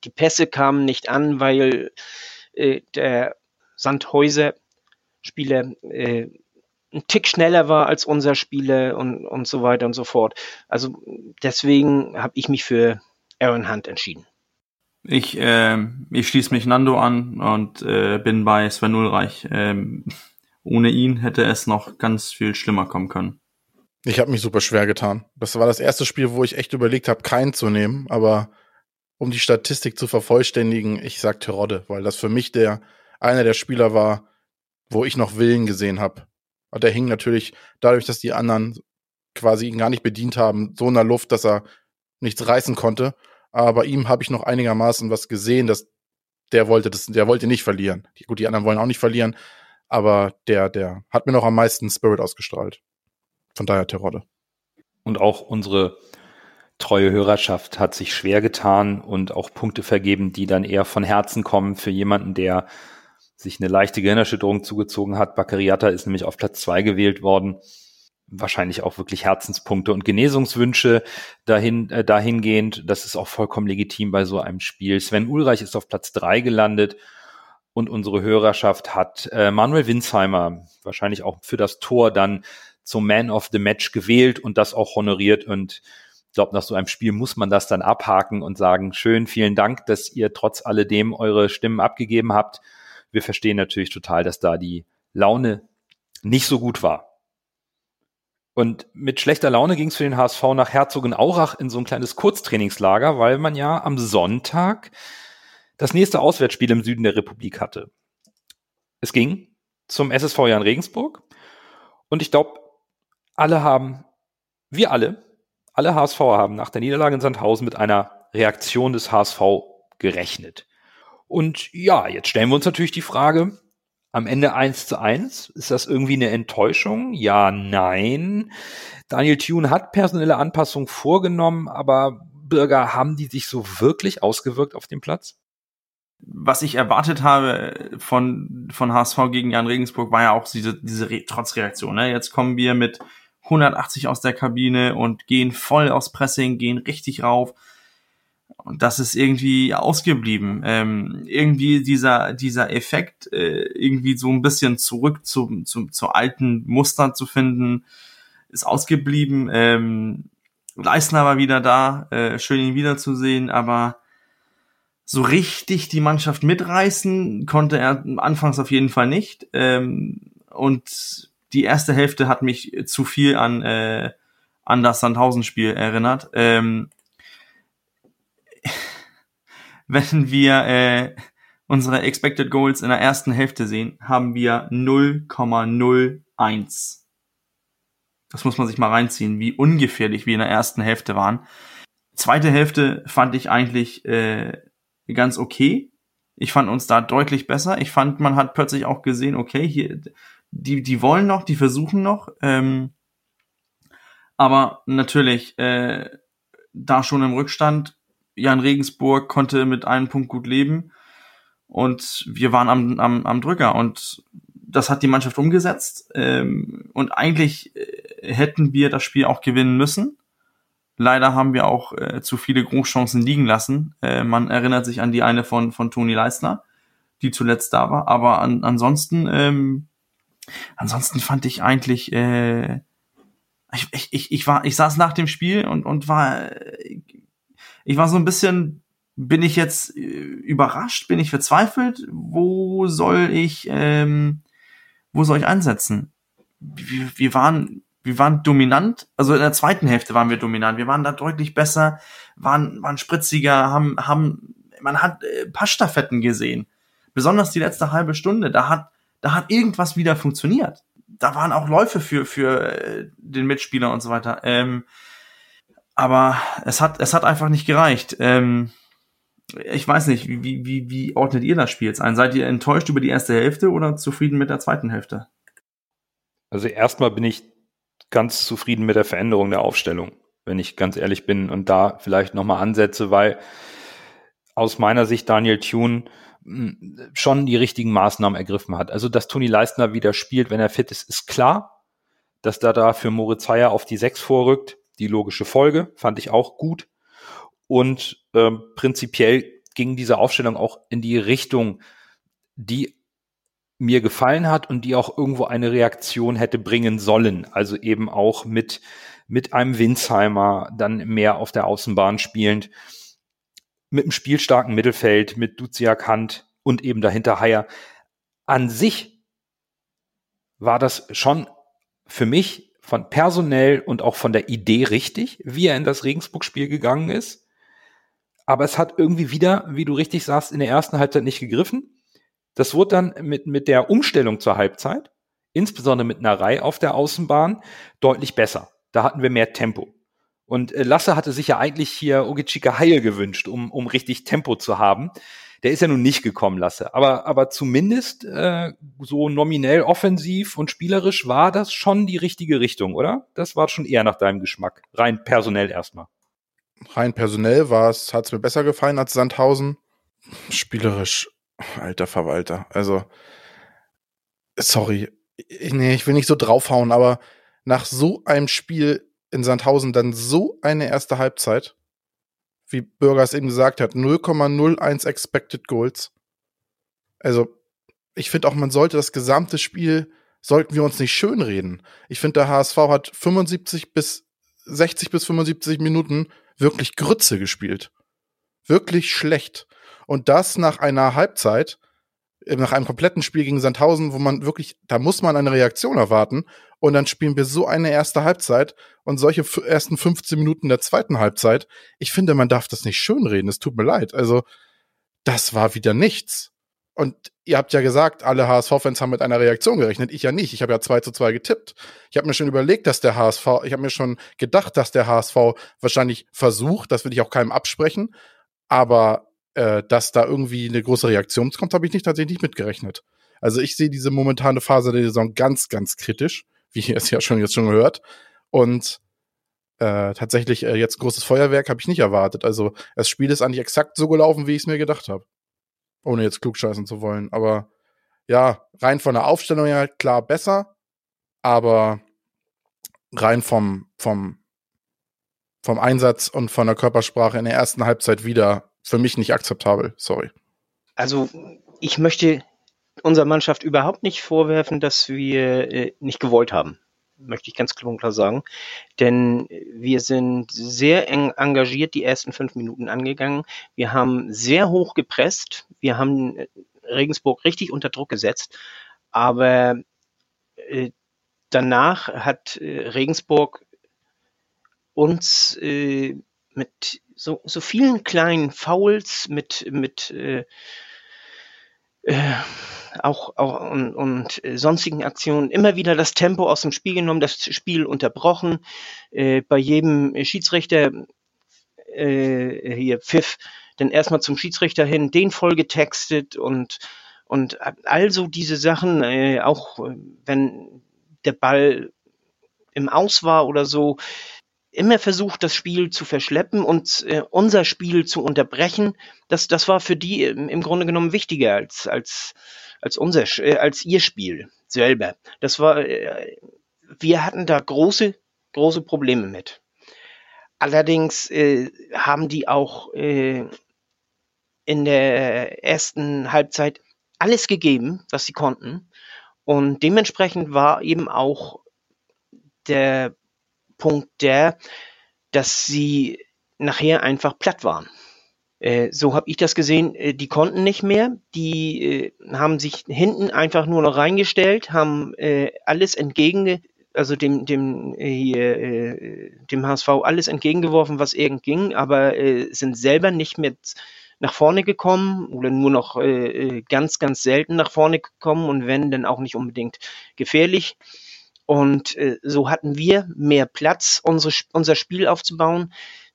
die Pässe kamen nicht an, weil äh, der Sandhäuser Spieler äh, ein Tick schneller war als unser Spieler und, und so weiter und so fort. Also deswegen habe ich mich für Aaron Hunt entschieden. Ich, äh, ich schließe mich Nando an und äh, bin bei Sven Ulreich. Ähm, ohne ihn hätte es noch ganz viel schlimmer kommen können. Ich habe mich super schwer getan. Das war das erste Spiel, wo ich echt überlegt habe, keinen zu nehmen. Aber um die Statistik zu vervollständigen, ich sag Terodde, weil das für mich der einer der Spieler war, wo ich noch Willen gesehen habe. Und der hing natürlich dadurch, dass die anderen quasi ihn gar nicht bedient haben, so in der Luft, dass er nichts reißen konnte. Aber ihm habe ich noch einigermaßen was gesehen, dass der wollte das, der wollte nicht verlieren. Die, gut, die anderen wollen auch nicht verlieren, aber der, der hat mir noch am meisten Spirit ausgestrahlt. Von daher Terodde. Und auch unsere treue Hörerschaft hat sich schwer getan und auch Punkte vergeben, die dann eher von Herzen kommen für jemanden, der sich eine leichte Gehirnerschütterung zugezogen hat. Bakariata ist nämlich auf Platz zwei gewählt worden. Wahrscheinlich auch wirklich Herzenspunkte und Genesungswünsche dahin, äh, dahingehend. Das ist auch vollkommen legitim bei so einem Spiel. Sven Ulreich ist auf Platz drei gelandet und unsere Hörerschaft hat äh, Manuel Winsheimer wahrscheinlich auch für das Tor dann zum Man of the Match gewählt und das auch honoriert und ich glaube, nach so einem Spiel muss man das dann abhaken und sagen, schön, vielen Dank, dass ihr trotz alledem eure Stimmen abgegeben habt. Wir verstehen natürlich total, dass da die Laune nicht so gut war. Und mit schlechter Laune ging es für den HSV nach Herzogenaurach in so ein kleines Kurztrainingslager, weil man ja am Sonntag das nächste Auswärtsspiel im Süden der Republik hatte. Es ging zum SSV Jan Regensburg und ich glaube, alle haben, wir alle, alle HSV haben nach der Niederlage in Sandhausen mit einer Reaktion des HSV gerechnet. Und ja, jetzt stellen wir uns natürlich die Frage, am Ende eins zu eins, ist das irgendwie eine Enttäuschung? Ja, nein. Daniel Thune hat personelle Anpassungen vorgenommen, aber Bürger, haben die sich so wirklich ausgewirkt auf dem Platz? Was ich erwartet habe von, von HSV gegen Jan Regensburg war ja auch diese, diese Re Trotzreaktion. Ne? Jetzt kommen wir mit 180 aus der Kabine und gehen voll aufs Pressing, gehen richtig rauf. Und das ist irgendwie ausgeblieben. Ähm, irgendwie dieser, dieser Effekt, äh, irgendwie so ein bisschen zurück zu, zu, zu alten Mustern zu finden, ist ausgeblieben. Ähm, Leisner war wieder da, äh, schön ihn wiederzusehen, aber so richtig die Mannschaft mitreißen konnte er anfangs auf jeden Fall nicht. Ähm, und die erste Hälfte hat mich zu viel an, äh, an das Sandhausen-Spiel erinnert. Ähm, wenn wir äh, unsere Expected Goals in der ersten Hälfte sehen, haben wir 0,01. Das muss man sich mal reinziehen, wie ungefährlich wir in der ersten Hälfte waren. Zweite Hälfte fand ich eigentlich äh, ganz okay. Ich fand uns da deutlich besser. Ich fand, man hat plötzlich auch gesehen, okay, hier die, die wollen noch, die versuchen noch. Ähm, aber natürlich, äh, da schon im Rückstand, Jan Regensburg konnte mit einem Punkt gut leben und wir waren am, am, am Drücker und das hat die Mannschaft umgesetzt ähm, und eigentlich äh, hätten wir das Spiel auch gewinnen müssen. Leider haben wir auch äh, zu viele Großchancen liegen lassen. Äh, man erinnert sich an die eine von, von Toni Leistner, die zuletzt da war. Aber an, ansonsten ähm, ansonsten fand ich eigentlich, äh, ich, ich, ich, ich war, ich saß nach dem Spiel und, und war, ich war so ein bisschen, bin ich jetzt äh, überrascht, bin ich verzweifelt, wo soll ich, ähm, wo soll ich ansetzen? Wir, wir waren, wir waren dominant, also in der zweiten Hälfte waren wir dominant, wir waren da deutlich besser, waren, waren spritziger, haben, haben, man hat äh, gesehen. Besonders die letzte halbe Stunde, da hat, da hat irgendwas wieder funktioniert. Da waren auch Läufe für, für äh, den Mitspieler und so weiter. Ähm, aber es hat, es hat einfach nicht gereicht. Ähm, ich weiß nicht, wie, wie, wie ordnet ihr das Spiel jetzt ein? Seid ihr enttäuscht über die erste Hälfte oder zufrieden mit der zweiten Hälfte? Also erstmal bin ich ganz zufrieden mit der Veränderung der Aufstellung, wenn ich ganz ehrlich bin und da vielleicht nochmal ansetze, weil aus meiner Sicht Daniel Thune schon die richtigen Maßnahmen ergriffen hat. Also, dass Toni Leistner wieder spielt, wenn er fit ist, ist klar. Dass da da für Moritz Heyer auf die Sechs vorrückt, die logische Folge, fand ich auch gut. Und ähm, prinzipiell ging diese Aufstellung auch in die Richtung, die mir gefallen hat und die auch irgendwo eine Reaktion hätte bringen sollen. Also eben auch mit, mit einem Winsheimer dann mehr auf der Außenbahn spielend mit einem spielstarken Mittelfeld, mit Duziak Hand und eben dahinter Haier. An sich war das schon für mich von personell und auch von der Idee richtig, wie er in das Regensburg-Spiel gegangen ist. Aber es hat irgendwie wieder, wie du richtig sagst, in der ersten Halbzeit nicht gegriffen. Das wurde dann mit, mit der Umstellung zur Halbzeit, insbesondere mit einer Reihe auf der Außenbahn, deutlich besser. Da hatten wir mehr Tempo. Und äh, Lasse hatte sich ja eigentlich hier Ogichika Heil gewünscht, um, um richtig Tempo zu haben. Der ist ja nun nicht gekommen, Lasse. Aber, aber zumindest äh, so nominell offensiv und spielerisch war das schon die richtige Richtung, oder? Das war schon eher nach deinem Geschmack. Rein personell erstmal. Rein personell hat es mir besser gefallen als Sandhausen. Spielerisch, alter Verwalter. Also, sorry. Nee, ich will nicht so draufhauen, aber nach so einem Spiel in Sandhausen dann so eine erste Halbzeit, wie Bürger es eben gesagt hat, 0,01 Expected Goals. Also, ich finde auch, man sollte das gesamte Spiel, sollten wir uns nicht schönreden. Ich finde, der HSV hat 75 bis 60 bis 75 Minuten wirklich Grütze gespielt. Wirklich schlecht. Und das nach einer Halbzeit, nach einem kompletten Spiel gegen Sandhausen, wo man wirklich, da muss man eine Reaktion erwarten. Und dann spielen wir so eine erste Halbzeit und solche ersten 15 Minuten der zweiten Halbzeit. Ich finde, man darf das nicht schönreden. Es tut mir leid. Also, das war wieder nichts. Und ihr habt ja gesagt, alle HSV-Fans haben mit einer Reaktion gerechnet. Ich ja nicht. Ich habe ja 2 zu 2 getippt. Ich habe mir schon überlegt, dass der HSV, ich habe mir schon gedacht, dass der HSV wahrscheinlich versucht, das will ich auch keinem absprechen, aber äh, dass da irgendwie eine große Reaktion kommt, habe ich nicht tatsächlich nicht mitgerechnet. Also ich sehe diese momentane Phase der Saison ganz, ganz kritisch, wie ihr es ja schon jetzt schon gehört. Und äh, tatsächlich äh, jetzt großes Feuerwerk habe ich nicht erwartet. Also das Spiel ist eigentlich exakt so gelaufen, wie ich es mir gedacht habe. Ohne jetzt klugscheißen zu wollen. Aber ja, rein von der Aufstellung her klar besser, aber rein vom, vom, vom Einsatz und von der Körpersprache in der ersten Halbzeit wieder für mich nicht akzeptabel. Sorry. Also ich möchte unserer Mannschaft überhaupt nicht vorwerfen, dass wir äh, nicht gewollt haben. Möchte ich ganz klar sagen. Denn wir sind sehr eng engagiert die ersten fünf Minuten angegangen. Wir haben sehr hoch gepresst. Wir haben äh, Regensburg richtig unter Druck gesetzt. Aber äh, danach hat äh, Regensburg uns äh, mit so, so vielen kleinen Fouls, mit, mit äh, äh, auch, auch und, und äh, sonstigen Aktionen immer wieder das Tempo aus dem Spiel genommen, das Spiel unterbrochen, äh, bei jedem Schiedsrichter äh, hier Pfiff dann erstmal zum Schiedsrichter hin, den voll getextet und und also diese Sachen, äh, auch wenn der Ball im Aus war oder so, immer versucht, das Spiel zu verschleppen und äh, unser Spiel zu unterbrechen. Das, das war für die im, im Grunde genommen wichtiger als, als, als unser, äh, als ihr Spiel selber. Das war, äh, wir hatten da große, große Probleme mit. Allerdings äh, haben die auch äh, in der ersten Halbzeit alles gegeben, was sie konnten. Und dementsprechend war eben auch der Punkt der, dass sie nachher einfach platt waren. Äh, so habe ich das gesehen. Äh, die konnten nicht mehr. Die äh, haben sich hinten einfach nur noch reingestellt, haben alles entgegen, also dem dem dem HSV alles entgegengeworfen, was irgend ging, aber sind selber nicht mehr nach vorne gekommen oder nur noch ganz ganz selten nach vorne gekommen und wenn dann auch nicht unbedingt gefährlich. Und äh, so hatten wir mehr Platz, unsere, unser Spiel aufzubauen.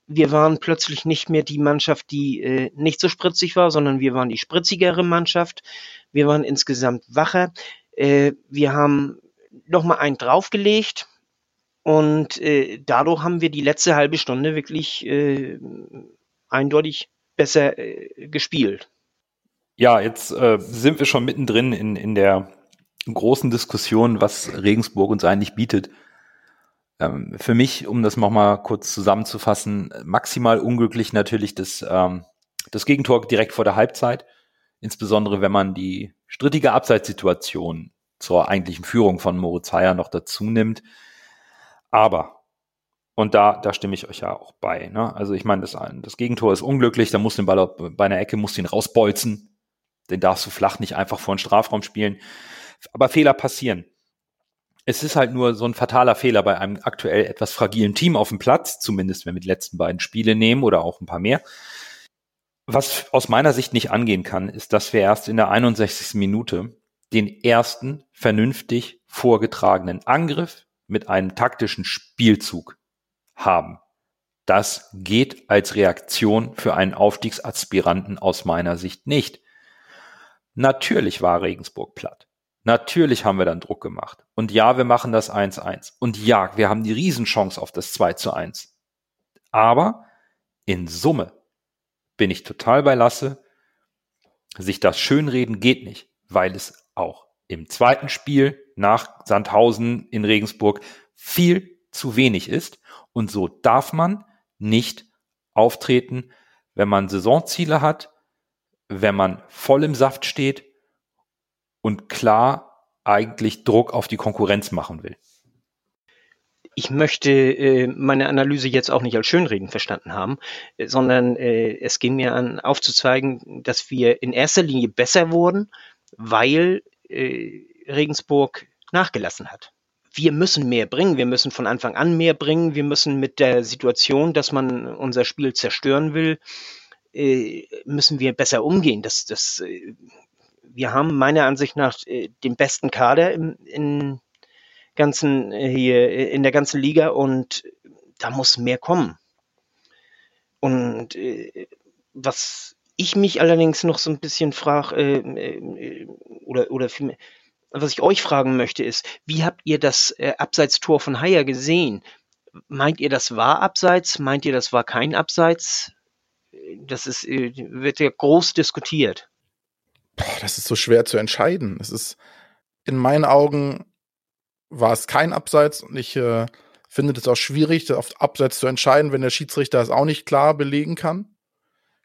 Wir waren plötzlich nicht mehr die Mannschaft, die äh, nicht so spritzig war, sondern wir waren die spritzigere Mannschaft. Wir waren insgesamt wacher. Äh, wir haben nochmal einen draufgelegt und äh, dadurch haben wir die letzte halbe Stunde wirklich äh, eindeutig besser äh, gespielt. Ja, jetzt äh, sind wir schon mittendrin in, in der großen Diskussion, was Regensburg uns eigentlich bietet. Ähm, für mich, um das nochmal kurz zusammenzufassen, maximal unglücklich natürlich das, ähm, das Gegentor direkt vor der Halbzeit. Insbesondere wenn man die strittige Abseitssituation zur eigentlichen Führung von Moritz Heyer noch dazu nimmt. Aber, und da, da stimme ich euch ja auch bei. Ne? Also ich meine, das, das Gegentor ist unglücklich, da musst du den Ball bei einer Ecke, musst du ihn rausbolzen. Den darfst du flach nicht einfach vor den Strafraum spielen. Aber Fehler passieren. Es ist halt nur so ein fataler Fehler bei einem aktuell etwas fragilen Team auf dem Platz, zumindest wenn wir die letzten beiden Spiele nehmen oder auch ein paar mehr. Was aus meiner Sicht nicht angehen kann, ist, dass wir erst in der 61. Minute den ersten vernünftig vorgetragenen Angriff mit einem taktischen Spielzug haben. Das geht als Reaktion für einen Aufstiegsaspiranten aus meiner Sicht nicht. Natürlich war Regensburg platt. Natürlich haben wir dann Druck gemacht. Und ja, wir machen das 1-1. Und ja, wir haben die Riesenchance auf das 2 zu 1. Aber in Summe bin ich total bei Lasse. Sich das schönreden geht nicht, weil es auch im zweiten Spiel nach Sandhausen in Regensburg viel zu wenig ist. Und so darf man nicht auftreten, wenn man Saisonziele hat, wenn man voll im Saft steht und klar eigentlich Druck auf die Konkurrenz machen will. Ich möchte äh, meine Analyse jetzt auch nicht als Schönreden verstanden haben, äh, sondern äh, es ging mir an, aufzuzeigen, dass wir in erster Linie besser wurden, weil Regensburg nachgelassen hat. Wir müssen mehr bringen, wir müssen von Anfang an mehr bringen, wir müssen mit der Situation, dass man unser Spiel zerstören will, müssen wir besser umgehen. Das, das, wir haben meiner Ansicht nach äh, den besten Kader im, in ganzen äh, hier äh, in der ganzen Liga und da muss mehr kommen. Und äh, was ich mich allerdings noch so ein bisschen frage, äh, oder, oder vielmehr, was ich euch fragen möchte, ist, wie habt ihr das äh, Abseitstor von Haier gesehen? Meint ihr, das war Abseits? Meint ihr, das war kein Abseits? Das ist, wird ja groß diskutiert. Das ist so schwer zu entscheiden. Es ist in meinen Augen war es kein Abseits und ich äh, finde das auch schwierig, auf Abseits zu entscheiden, wenn der Schiedsrichter es auch nicht klar belegen kann.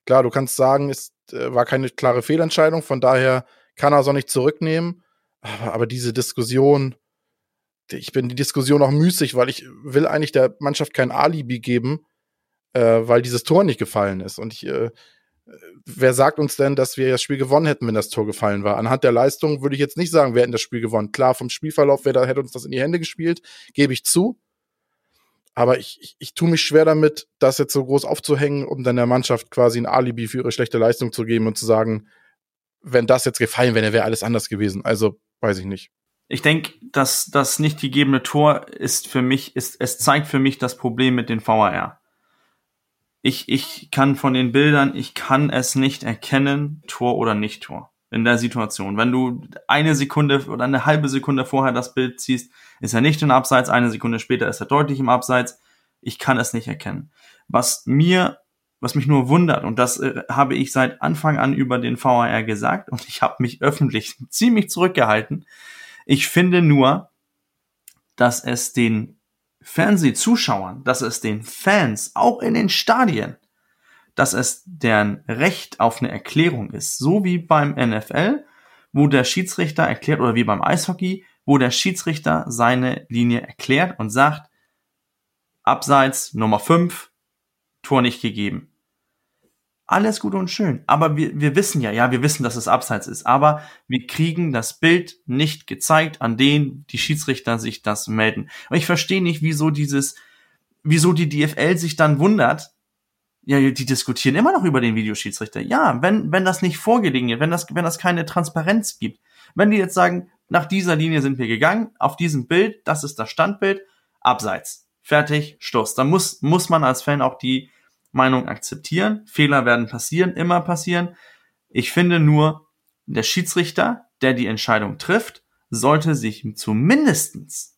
Klar, du kannst sagen, es äh, war keine klare Fehlentscheidung, von daher kann er es auch nicht zurücknehmen. Aber, aber diese Diskussion, ich bin die Diskussion auch müßig, weil ich will eigentlich der Mannschaft kein Alibi geben, äh, weil dieses Tor nicht gefallen ist. Und ich, äh, wer sagt uns denn, dass wir das Spiel gewonnen hätten, wenn das Tor gefallen war? Anhand der Leistung würde ich jetzt nicht sagen, wir hätten das Spiel gewonnen. Klar, vom Spielverlauf wer da, hätte uns das in die Hände gespielt, gebe ich zu. Aber ich, ich, ich tue mich schwer damit, das jetzt so groß aufzuhängen, um dann der Mannschaft quasi ein Alibi für ihre schlechte Leistung zu geben und zu sagen, wenn das jetzt gefallen wäre, wäre alles anders gewesen. Also, weiß ich nicht. Ich denke, dass das nicht gegebene Tor ist für mich, ist, es zeigt für mich das Problem mit den VAR ich, ich kann von den Bildern, ich kann es nicht erkennen, Tor oder nicht Tor in der Situation. Wenn du eine Sekunde oder eine halbe Sekunde vorher das Bild ziehst, ist er nicht im Abseits, eine Sekunde später ist er deutlich im Abseits. Ich kann es nicht erkennen. Was mir, was mich nur wundert, und das äh, habe ich seit Anfang an über den VAR gesagt, und ich habe mich öffentlich ziemlich zurückgehalten, ich finde nur, dass es den Fernsehzuschauern, dass es den Fans auch in den Stadien, dass es deren Recht auf eine Erklärung ist, so wie beim NFL, wo der Schiedsrichter erklärt oder wie beim Eishockey, wo der Schiedsrichter seine Linie erklärt und sagt, Abseits Nummer 5, Tor nicht gegeben alles gut und schön. Aber wir, wir wissen ja, ja, wir wissen, dass es abseits ist. Aber wir kriegen das Bild nicht gezeigt, an denen die Schiedsrichter sich das melden. Und ich verstehe nicht, wieso dieses, wieso die DFL sich dann wundert. Ja, die diskutieren immer noch über den Videoschiedsrichter. Ja, wenn, wenn das nicht vorgelegen wird, wenn das, wenn das keine Transparenz gibt. Wenn die jetzt sagen, nach dieser Linie sind wir gegangen, auf diesem Bild, das ist das Standbild, abseits. Fertig, Schluss. Dann muss, muss man als Fan auch die, Meinung akzeptieren. Fehler werden passieren, immer passieren. Ich finde nur, der Schiedsrichter, der die Entscheidung trifft, sollte sich zumindestens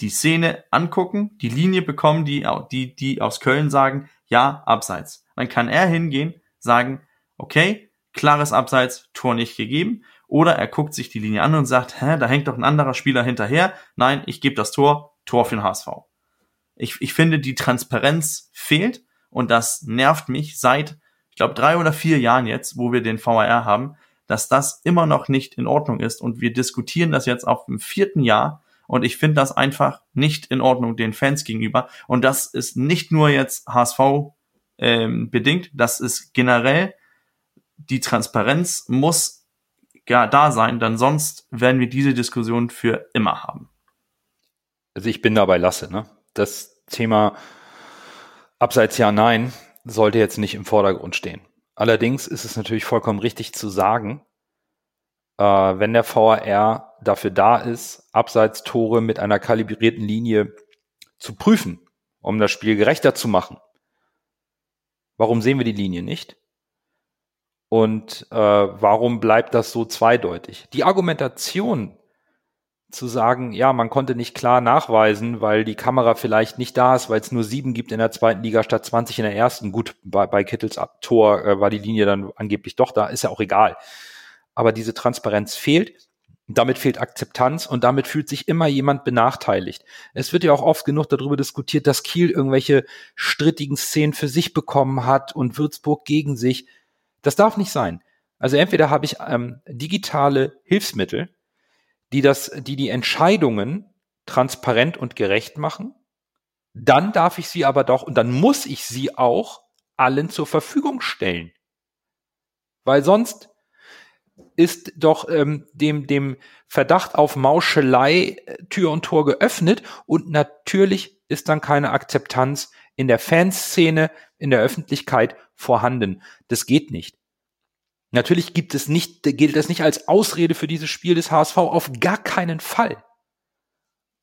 die Szene angucken, die Linie bekommen, die, die, die aus Köln sagen, ja, abseits. Dann kann er hingehen, sagen, okay, klares Abseits, Tor nicht gegeben. Oder er guckt sich die Linie an und sagt, hä, da hängt doch ein anderer Spieler hinterher. Nein, ich gebe das Tor, Tor für den HSV. Ich, ich finde, die Transparenz fehlt und das nervt mich seit, ich glaube, drei oder vier Jahren jetzt, wo wir den VAR haben, dass das immer noch nicht in Ordnung ist. Und wir diskutieren das jetzt auf dem vierten Jahr. Und ich finde das einfach nicht in Ordnung den Fans gegenüber. Und das ist nicht nur jetzt HSV ähm, bedingt, das ist generell die Transparenz muss ja da sein, denn sonst werden wir diese Diskussion für immer haben. Also ich bin dabei Lasse, ne? Das Thema Abseits ja, nein, sollte jetzt nicht im Vordergrund stehen. Allerdings ist es natürlich vollkommen richtig zu sagen, äh, wenn der VAR dafür da ist, Abseitstore mit einer kalibrierten Linie zu prüfen, um das Spiel gerechter zu machen, Warum sehen wir die Linie nicht? Und äh, warum bleibt das so zweideutig? Die Argumentation zu sagen, ja, man konnte nicht klar nachweisen, weil die Kamera vielleicht nicht da ist, weil es nur sieben gibt in der zweiten Liga statt 20 in der ersten. Gut, bei, bei Kittels Tor äh, war die Linie dann angeblich doch da, ist ja auch egal. Aber diese Transparenz fehlt. Damit fehlt Akzeptanz und damit fühlt sich immer jemand benachteiligt. Es wird ja auch oft genug darüber diskutiert, dass Kiel irgendwelche strittigen Szenen für sich bekommen hat und Würzburg gegen sich. Das darf nicht sein. Also entweder habe ich ähm, digitale Hilfsmittel, die das, die die Entscheidungen transparent und gerecht machen. Dann darf ich sie aber doch und dann muss ich sie auch allen zur Verfügung stellen. Weil sonst ist doch ähm, dem, dem Verdacht auf Mauschelei äh, Tür und Tor geöffnet und natürlich ist dann keine Akzeptanz in der Fanszene, in der Öffentlichkeit vorhanden. Das geht nicht. Natürlich gibt es nicht, gilt das nicht als Ausrede für dieses Spiel des HSV auf gar keinen Fall.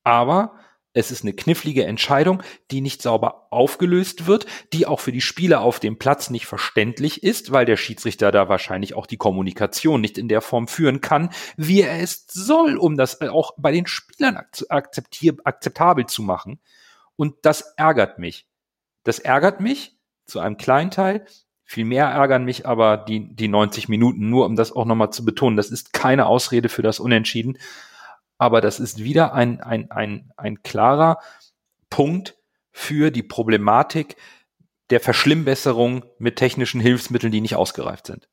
Aber es ist eine knifflige Entscheidung, die nicht sauber aufgelöst wird, die auch für die Spieler auf dem Platz nicht verständlich ist, weil der Schiedsrichter da wahrscheinlich auch die Kommunikation nicht in der Form führen kann, wie er es soll, um das auch bei den Spielern akzeptabel zu machen. Und das ärgert mich. Das ärgert mich zu einem kleinen Teil, viel mehr ärgern mich aber die, die 90 Minuten, nur um das auch nochmal zu betonen. Das ist keine Ausrede für das Unentschieden, aber das ist wieder ein, ein, ein, ein klarer Punkt für die Problematik der Verschlimmbesserung mit technischen Hilfsmitteln, die nicht ausgereift sind.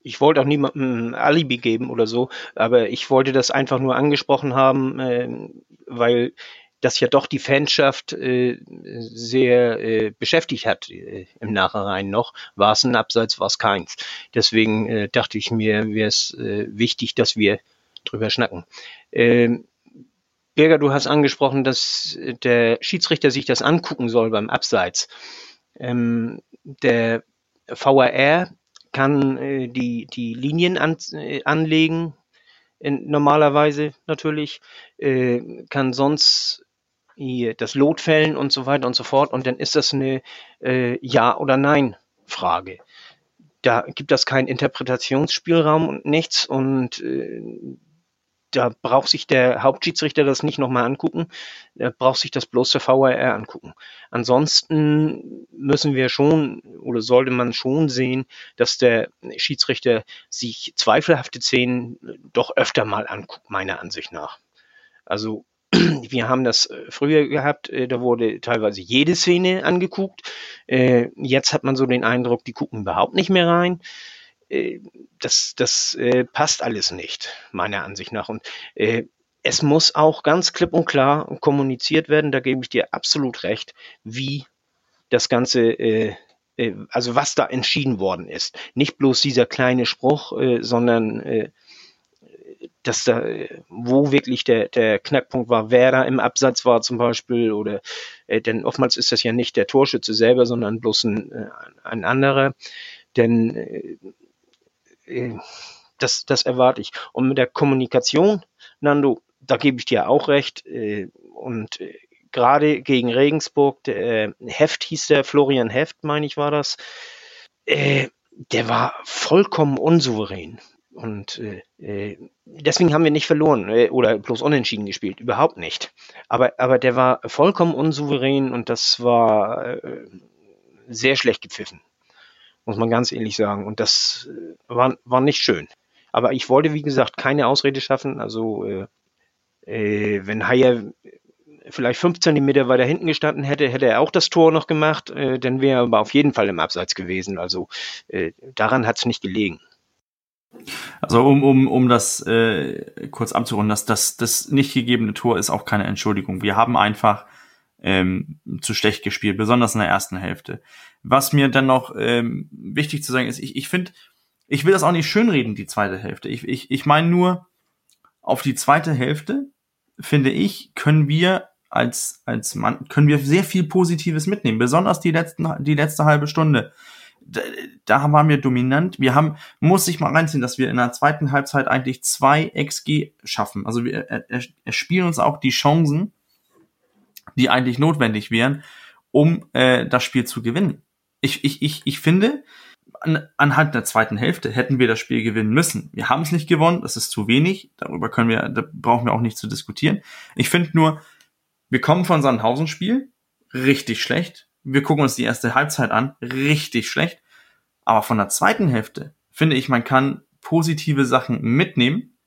Ich wollte auch niemandem Alibi geben oder so, aber ich wollte das einfach nur angesprochen haben, äh, weil das ja doch die Fanschaft äh, sehr äh, beschäftigt hat äh, im Nachhinein noch. War es ein Abseits, war es keins. Deswegen äh, dachte ich mir, wäre es äh, wichtig, dass wir drüber schnacken. Ähm, Birger, du hast angesprochen, dass der Schiedsrichter sich das angucken soll beim Abseits. Ähm, der VAR kann äh, die, die Linien an, äh, anlegen, in, normalerweise natürlich, äh, kann sonst das Lot fällen und so weiter und so fort. Und dann ist das eine äh, Ja- oder Nein-Frage. Da gibt es keinen Interpretationsspielraum und nichts. Und äh, da braucht sich der Hauptschiedsrichter das nicht nochmal angucken. Da braucht sich das bloß der VAR angucken. Ansonsten müssen wir schon oder sollte man schon sehen, dass der Schiedsrichter sich zweifelhafte Szenen doch öfter mal anguckt, meiner Ansicht nach. Also wir haben das äh, früher gehabt, äh, da wurde teilweise jede Szene angeguckt. Äh, jetzt hat man so den Eindruck, die gucken überhaupt nicht mehr rein. Das, das passt alles nicht, meiner Ansicht nach. Und es muss auch ganz klipp und klar kommuniziert werden, da gebe ich dir absolut recht, wie das Ganze also was da entschieden worden ist. Nicht bloß dieser kleine Spruch, sondern dass da, wo wirklich der, der Knackpunkt war, wer da im Absatz war zum Beispiel, oder äh, denn oftmals ist das ja nicht der Torschütze selber, sondern bloß ein, äh, ein anderer. Denn äh, äh, das, das erwarte ich. Und mit der Kommunikation, Nando, da gebe ich dir auch recht. Äh, und gerade gegen Regensburg, der Heft hieß der, Florian Heft, meine ich, war das. Der war vollkommen unsouverän. Und äh, äh, deswegen haben wir nicht verloren äh, oder bloß unentschieden gespielt. Überhaupt nicht. Aber, aber der war vollkommen unsouverän und das war äh, sehr schlecht gepfiffen. Muss man ganz ehrlich sagen. Und das äh, war, war nicht schön. Aber ich wollte, wie gesagt, keine Ausrede schaffen. Also, äh, äh, wenn Haier vielleicht fünf Zentimeter weiter hinten gestanden hätte, hätte er auch das Tor noch gemacht. Äh, dann wäre er aber auf jeden Fall im Abseits gewesen. Also, äh, daran hat es nicht gelegen. Also um, um, um das äh, kurz abzurunden, dass das, das nicht gegebene Tor ist auch keine Entschuldigung. Wir haben einfach ähm, zu schlecht gespielt, besonders in der ersten Hälfte. Was mir dann noch ähm, wichtig zu sagen ist, ich, ich finde, ich will das auch nicht schönreden, die zweite Hälfte. Ich, ich, ich meine nur, auf die zweite Hälfte, finde ich, können wir als, als Mann, können wir sehr viel Positives mitnehmen, besonders die letzten, die letzte halbe Stunde da, da waren wir dominant. Wir haben, muss ich mal reinziehen, dass wir in der zweiten Halbzeit eigentlich zwei XG schaffen. Also wir er, er spielen uns auch die Chancen, die eigentlich notwendig wären, um äh, das Spiel zu gewinnen. Ich, ich, ich, ich finde, an, anhand der zweiten Hälfte hätten wir das Spiel gewinnen müssen. Wir haben es nicht gewonnen, das ist zu wenig. Darüber können wir, da brauchen wir auch nicht zu diskutieren. Ich finde nur, wir kommen von Sandhausen-Spiel, richtig schlecht. Wir gucken uns die erste Halbzeit an, richtig schlecht. Aber von der zweiten Hälfte finde ich, man kann positive Sachen mitnehmen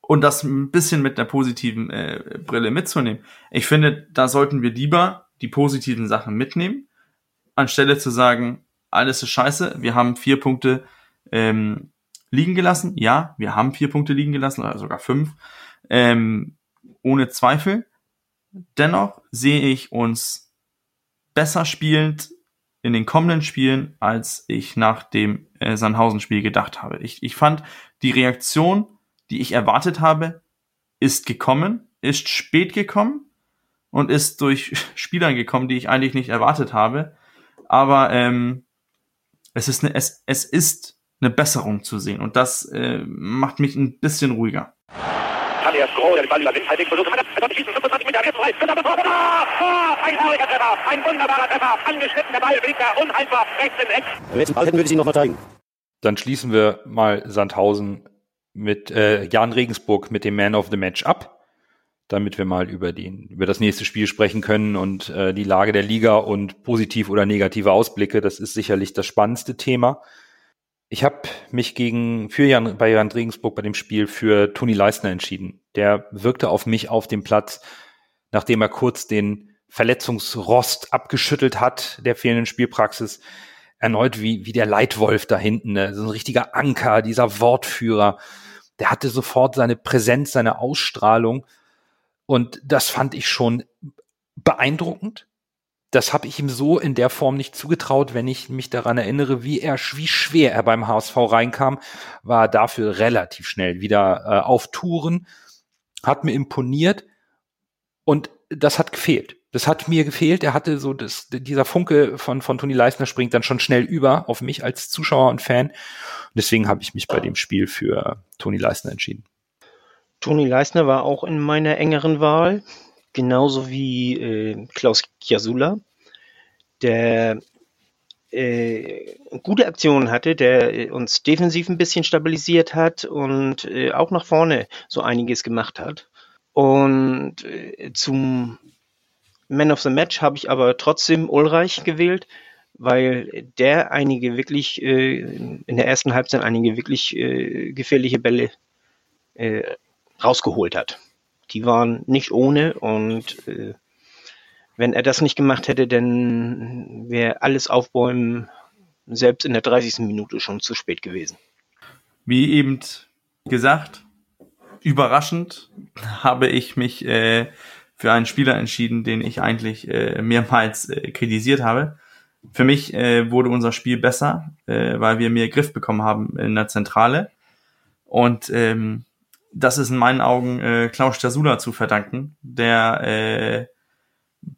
und das ein bisschen mit der positiven äh, Brille mitzunehmen. Ich finde, da sollten wir lieber die positiven Sachen mitnehmen, anstelle zu sagen, alles ist scheiße, wir haben vier Punkte ähm, liegen gelassen. Ja, wir haben vier Punkte liegen gelassen, oder sogar fünf, ähm, ohne Zweifel. Dennoch sehe ich uns besser spielend in den kommenden Spielen, als ich nach dem äh, Sandhausen-Spiel gedacht habe. Ich, ich fand, die Reaktion, die ich erwartet habe, ist gekommen, ist spät gekommen und ist durch Spielern gekommen, die ich eigentlich nicht erwartet habe. Aber ähm, es ist eine, es, es ist eine Besserung zu sehen und das äh, macht mich ein bisschen ruhiger. Alias Groh, der Ball übernimmt, Halbwegs versucht, hat schießen, 25 Meter, jetzt frei, wird aber Tor, ein herrlicher Treffer, ein wunderbarer Treffer, angeschnitten, der Ball fliegt da uneinbar rechts in Eck. Wenn wir jetzt den Ball hätten, würde ich ihn nochmal zeigen. Dann schließen wir mal Sandhausen mit äh, Jan Regensburg mit dem Man of the Match ab, damit wir mal über, den, über das nächste Spiel sprechen können und äh, die Lage der Liga und positiv oder negative Ausblicke. Das ist sicherlich das spannendste Thema. Ich habe mich gegen für Jan, bei Jan Regensburg bei dem Spiel für Toni Leisner entschieden. Der wirkte auf mich auf dem Platz, nachdem er kurz den Verletzungsrost abgeschüttelt hat der fehlenden Spielpraxis, erneut wie, wie der Leitwolf da hinten, ne? so ein richtiger Anker, dieser Wortführer. Der hatte sofort seine Präsenz, seine Ausstrahlung. Und das fand ich schon beeindruckend das habe ich ihm so in der Form nicht zugetraut, wenn ich mich daran erinnere, wie er, wie schwer er beim HSV reinkam, war dafür relativ schnell wieder äh, auf Touren, hat mir imponiert und das hat gefehlt. Das hat mir gefehlt. Er hatte so das, dieser Funke von, von Toni Leisner springt dann schon schnell über auf mich als Zuschauer und Fan. Und deswegen habe ich mich bei dem Spiel für Toni Leisner entschieden. Toni Leisner war auch in meiner engeren Wahl genauso wie äh, Klaus Chiasula, der äh, gute Aktionen hatte, der äh, uns defensiv ein bisschen stabilisiert hat und äh, auch nach vorne so einiges gemacht hat. Und äh, zum Man of the Match habe ich aber trotzdem Ulreich gewählt, weil der einige wirklich äh, in der ersten Halbzeit einige wirklich äh, gefährliche Bälle rausgeholt hat die waren nicht ohne und äh, wenn er das nicht gemacht hätte, dann wäre alles Aufbäumen selbst in der 30. Minute schon zu spät gewesen. Wie eben gesagt, überraschend habe ich mich äh, für einen Spieler entschieden, den ich eigentlich äh, mehrmals äh, kritisiert habe. Für mich äh, wurde unser Spiel besser, äh, weil wir mehr Griff bekommen haben in der Zentrale. Und ähm, das ist in meinen Augen äh, Klaus Stasula zu verdanken, der äh,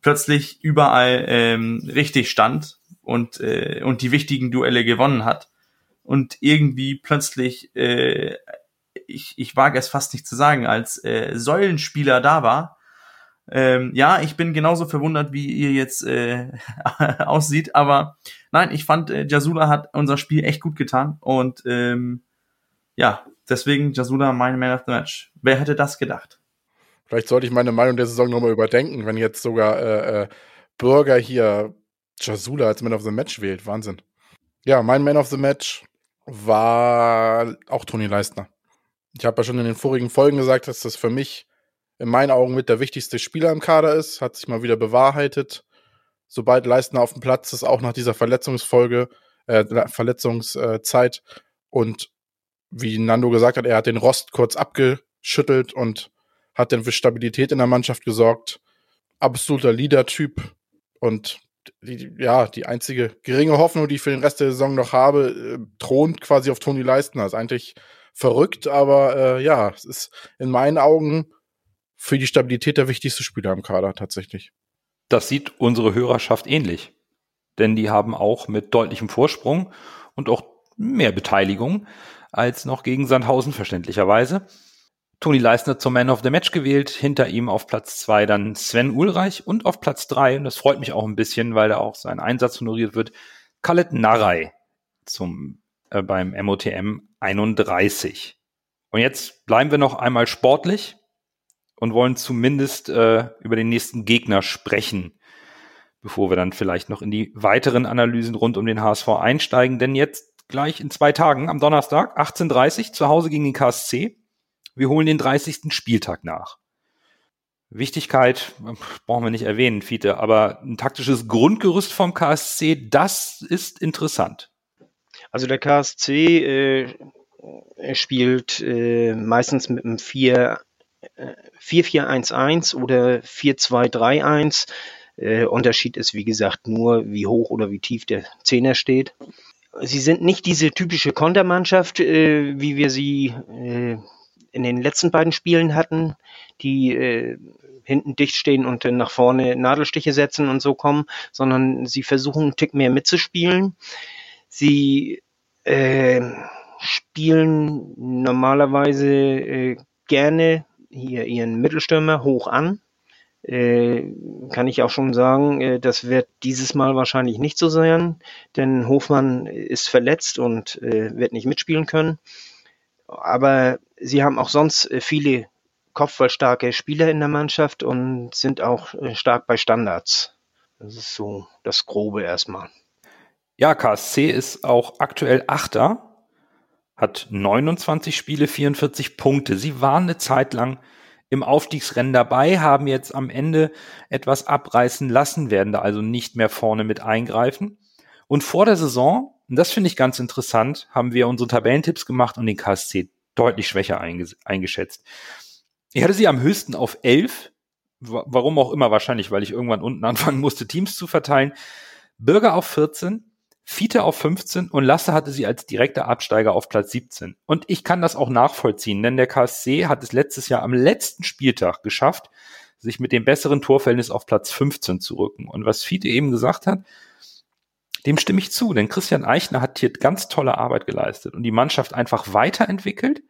plötzlich überall ähm, richtig stand und, äh, und die wichtigen Duelle gewonnen hat. Und irgendwie plötzlich, äh, ich, ich wage es fast nicht zu sagen, als äh, Säulenspieler da war. Ähm, ja, ich bin genauso verwundert, wie ihr jetzt äh, aussieht, aber nein, ich fand, äh, Jasula hat unser Spiel echt gut getan und ähm, ja, Deswegen Jasula mein Man of the Match. Wer hätte das gedacht? Vielleicht sollte ich meine Meinung der Saison nochmal überdenken, wenn jetzt sogar äh, äh, Bürger hier Jasula als Man of the Match wählt. Wahnsinn. Ja, mein Man of the Match war auch Toni Leistner. Ich habe ja schon in den vorigen Folgen gesagt, dass das für mich in meinen Augen mit der wichtigste Spieler im Kader ist. Hat sich mal wieder bewahrheitet. Sobald Leistner auf dem Platz ist, auch nach dieser Verletzungsfolge, äh, Verletzungszeit. Und wie Nando gesagt hat, er hat den Rost kurz abgeschüttelt und hat dann für Stabilität in der Mannschaft gesorgt. Absoluter Leader-Typ und die, ja, die einzige geringe Hoffnung, die ich für den Rest der Saison noch habe, äh, thront quasi auf Toni Leistner. Ist eigentlich verrückt, aber äh, ja, es ist in meinen Augen für die Stabilität der wichtigste Spieler im Kader tatsächlich. Das sieht unsere Hörerschaft ähnlich. Denn die haben auch mit deutlichem Vorsprung und auch mehr Beteiligung als noch gegen Sandhausen verständlicherweise. Toni Leisner zum Man of the Match gewählt, hinter ihm auf Platz zwei dann Sven Ulreich und auf Platz drei, und das freut mich auch ein bisschen, weil da auch sein Einsatz honoriert wird, Khaled Narei zum, äh, beim MOTM 31. Und jetzt bleiben wir noch einmal sportlich und wollen zumindest äh, über den nächsten Gegner sprechen, bevor wir dann vielleicht noch in die weiteren Analysen rund um den HSV einsteigen. Denn jetzt gleich in zwei Tagen am Donnerstag 18.30 zu Hause gegen den KSC. Wir holen den 30. Spieltag nach. Wichtigkeit brauchen wir nicht erwähnen, Fiete, aber ein taktisches Grundgerüst vom KSC, das ist interessant. Also der KSC äh, spielt äh, meistens mit einem 4 4-4-1-1 oder 4-2-3-1. Äh, Unterschied ist, wie gesagt, nur, wie hoch oder wie tief der Zehner steht. Sie sind nicht diese typische Kontermannschaft, äh, wie wir sie äh, in den letzten beiden Spielen hatten, die äh, hinten dicht stehen und nach vorne Nadelstiche setzen und so kommen, sondern sie versuchen einen Tick mehr mitzuspielen. Sie äh, spielen normalerweise äh, gerne hier ihren Mittelstürmer hoch an. Äh, kann ich auch schon sagen, äh, das wird dieses Mal wahrscheinlich nicht so sein, denn Hofmann ist verletzt und äh, wird nicht mitspielen können. Aber sie haben auch sonst viele kopfballstarke Spieler in der Mannschaft und sind auch stark bei Standards. Das ist so das Grobe erstmal. Ja, KSC ist auch aktuell Achter hat 29 Spiele, 44 Punkte. Sie waren eine Zeit lang im Aufstiegsrennen dabei, haben jetzt am Ende etwas abreißen lassen, werden da also nicht mehr vorne mit eingreifen. Und vor der Saison, und das finde ich ganz interessant, haben wir unsere Tabellentipps gemacht und den KSC deutlich schwächer eingeschätzt. Ich hatte sie am höchsten auf 11, warum auch immer, wahrscheinlich, weil ich irgendwann unten anfangen musste, Teams zu verteilen. Bürger auf 14, Fiete auf 15 und Lasse hatte sie als direkter Absteiger auf Platz 17. Und ich kann das auch nachvollziehen, denn der KSC hat es letztes Jahr am letzten Spieltag geschafft, sich mit dem besseren Torverhältnis auf Platz 15 zu rücken. Und was Fiete eben gesagt hat, dem stimme ich zu, denn Christian Eichner hat hier ganz tolle Arbeit geleistet und die Mannschaft einfach weiterentwickelt.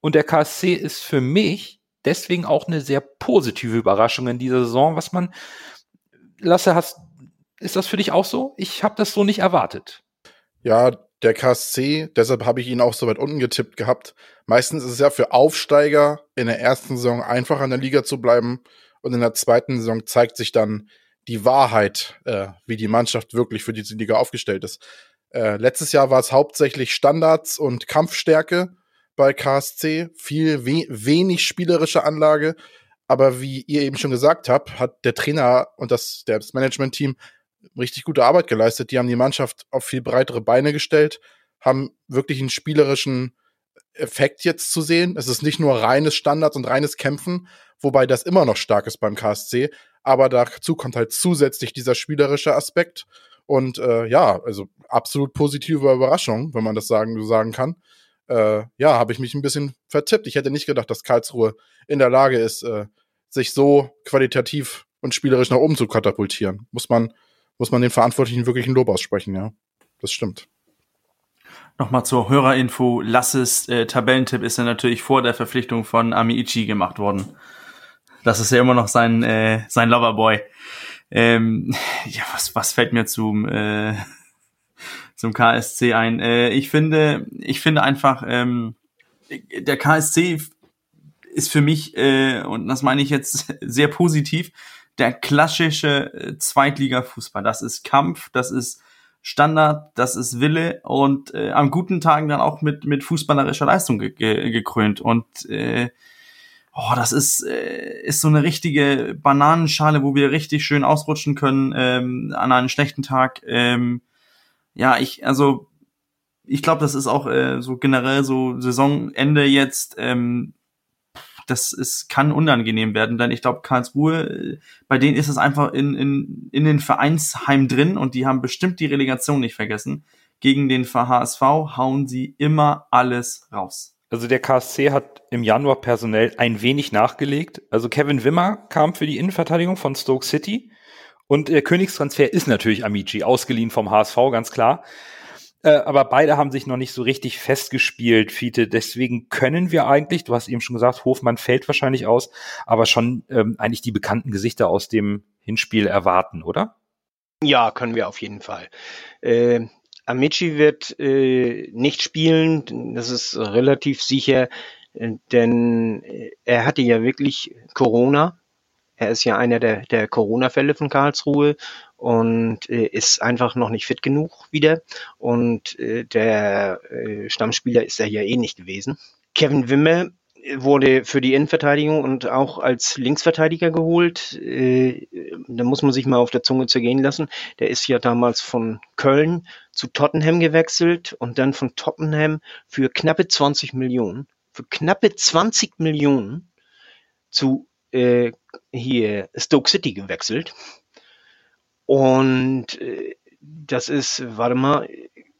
Und der KSC ist für mich deswegen auch eine sehr positive Überraschung in dieser Saison, was man, Lasse, hast ist das für dich auch so? Ich habe das so nicht erwartet. Ja, der KSC, deshalb habe ich ihn auch so weit unten getippt gehabt. Meistens ist es ja für Aufsteiger in der ersten Saison einfacher in der Liga zu bleiben und in der zweiten Saison zeigt sich dann die Wahrheit, äh, wie die Mannschaft wirklich für diese Liga aufgestellt ist. Äh, letztes Jahr war es hauptsächlich Standards und Kampfstärke bei KSC, viel we wenig spielerische Anlage. Aber wie ihr eben schon gesagt habt, hat der Trainer und das, das Management-Team richtig gute Arbeit geleistet. Die haben die Mannschaft auf viel breitere Beine gestellt, haben wirklich einen spielerischen Effekt jetzt zu sehen. Es ist nicht nur reines Standards und reines Kämpfen, wobei das immer noch stark ist beim KSC. Aber dazu kommt halt zusätzlich dieser spielerische Aspekt. Und äh, ja, also absolut positive Überraschung, wenn man das sagen, sagen kann. Äh, ja, habe ich mich ein bisschen vertippt. Ich hätte nicht gedacht, dass Karlsruhe in der Lage ist, äh, sich so qualitativ und spielerisch nach oben zu katapultieren. Muss man muss man den Verantwortlichen wirklich ein Lob aussprechen, ja. Das stimmt. Nochmal zur Hörerinfo. Lasses äh, Tabellentipp ist ja natürlich vor der Verpflichtung von Amiichi gemacht worden. Das ist ja immer noch sein, äh, sein Loverboy. Ähm, ja, was, was fällt mir zum, äh, zum KSC ein? Äh, ich finde, ich finde einfach, ähm, der KSC ist für mich, äh, und das meine ich jetzt sehr positiv, der klassische äh, Zweitliga-Fußball. Das ist Kampf, das ist Standard, das ist Wille und äh, an guten Tagen dann auch mit, mit fußballerischer Leistung ge ge gekrönt. Und äh, oh, das ist, äh, ist so eine richtige Bananenschale, wo wir richtig schön ausrutschen können ähm, an einem schlechten Tag. Ähm, ja, ich, also ich glaube, das ist auch äh, so generell so Saisonende jetzt. Ähm, das ist, kann unangenehm werden, denn ich glaube, Karlsruhe, äh, bei denen ist es einfach in, in, in den Vereinsheim drin und die haben bestimmt die Relegation nicht vergessen. Gegen den HSV hauen sie immer alles raus. Also der KSC hat im Januar personell ein wenig nachgelegt. Also Kevin Wimmer kam für die Innenverteidigung von Stoke City und der Königstransfer ist natürlich Amici, ausgeliehen vom HSV, ganz klar. Äh, aber beide haben sich noch nicht so richtig festgespielt, Fiete. Deswegen können wir eigentlich, du hast eben schon gesagt, Hofmann fällt wahrscheinlich aus, aber schon ähm, eigentlich die bekannten Gesichter aus dem Hinspiel erwarten, oder? Ja, können wir auf jeden Fall. Äh, Amici wird äh, nicht spielen, das ist relativ sicher, äh, denn äh, er hatte ja wirklich Corona. Er ist ja einer der, der Corona-Fälle von Karlsruhe und äh, ist einfach noch nicht fit genug wieder. Und äh, der äh, Stammspieler ist er ja eh nicht gewesen. Kevin Wimmer wurde für die Innenverteidigung und auch als Linksverteidiger geholt. Äh, da muss man sich mal auf der Zunge zergehen lassen. Der ist ja damals von Köln zu Tottenham gewechselt und dann von Tottenham für knappe 20 Millionen, für knappe 20 Millionen zu äh, hier Stoke City gewechselt. Und äh, das ist, warte mal,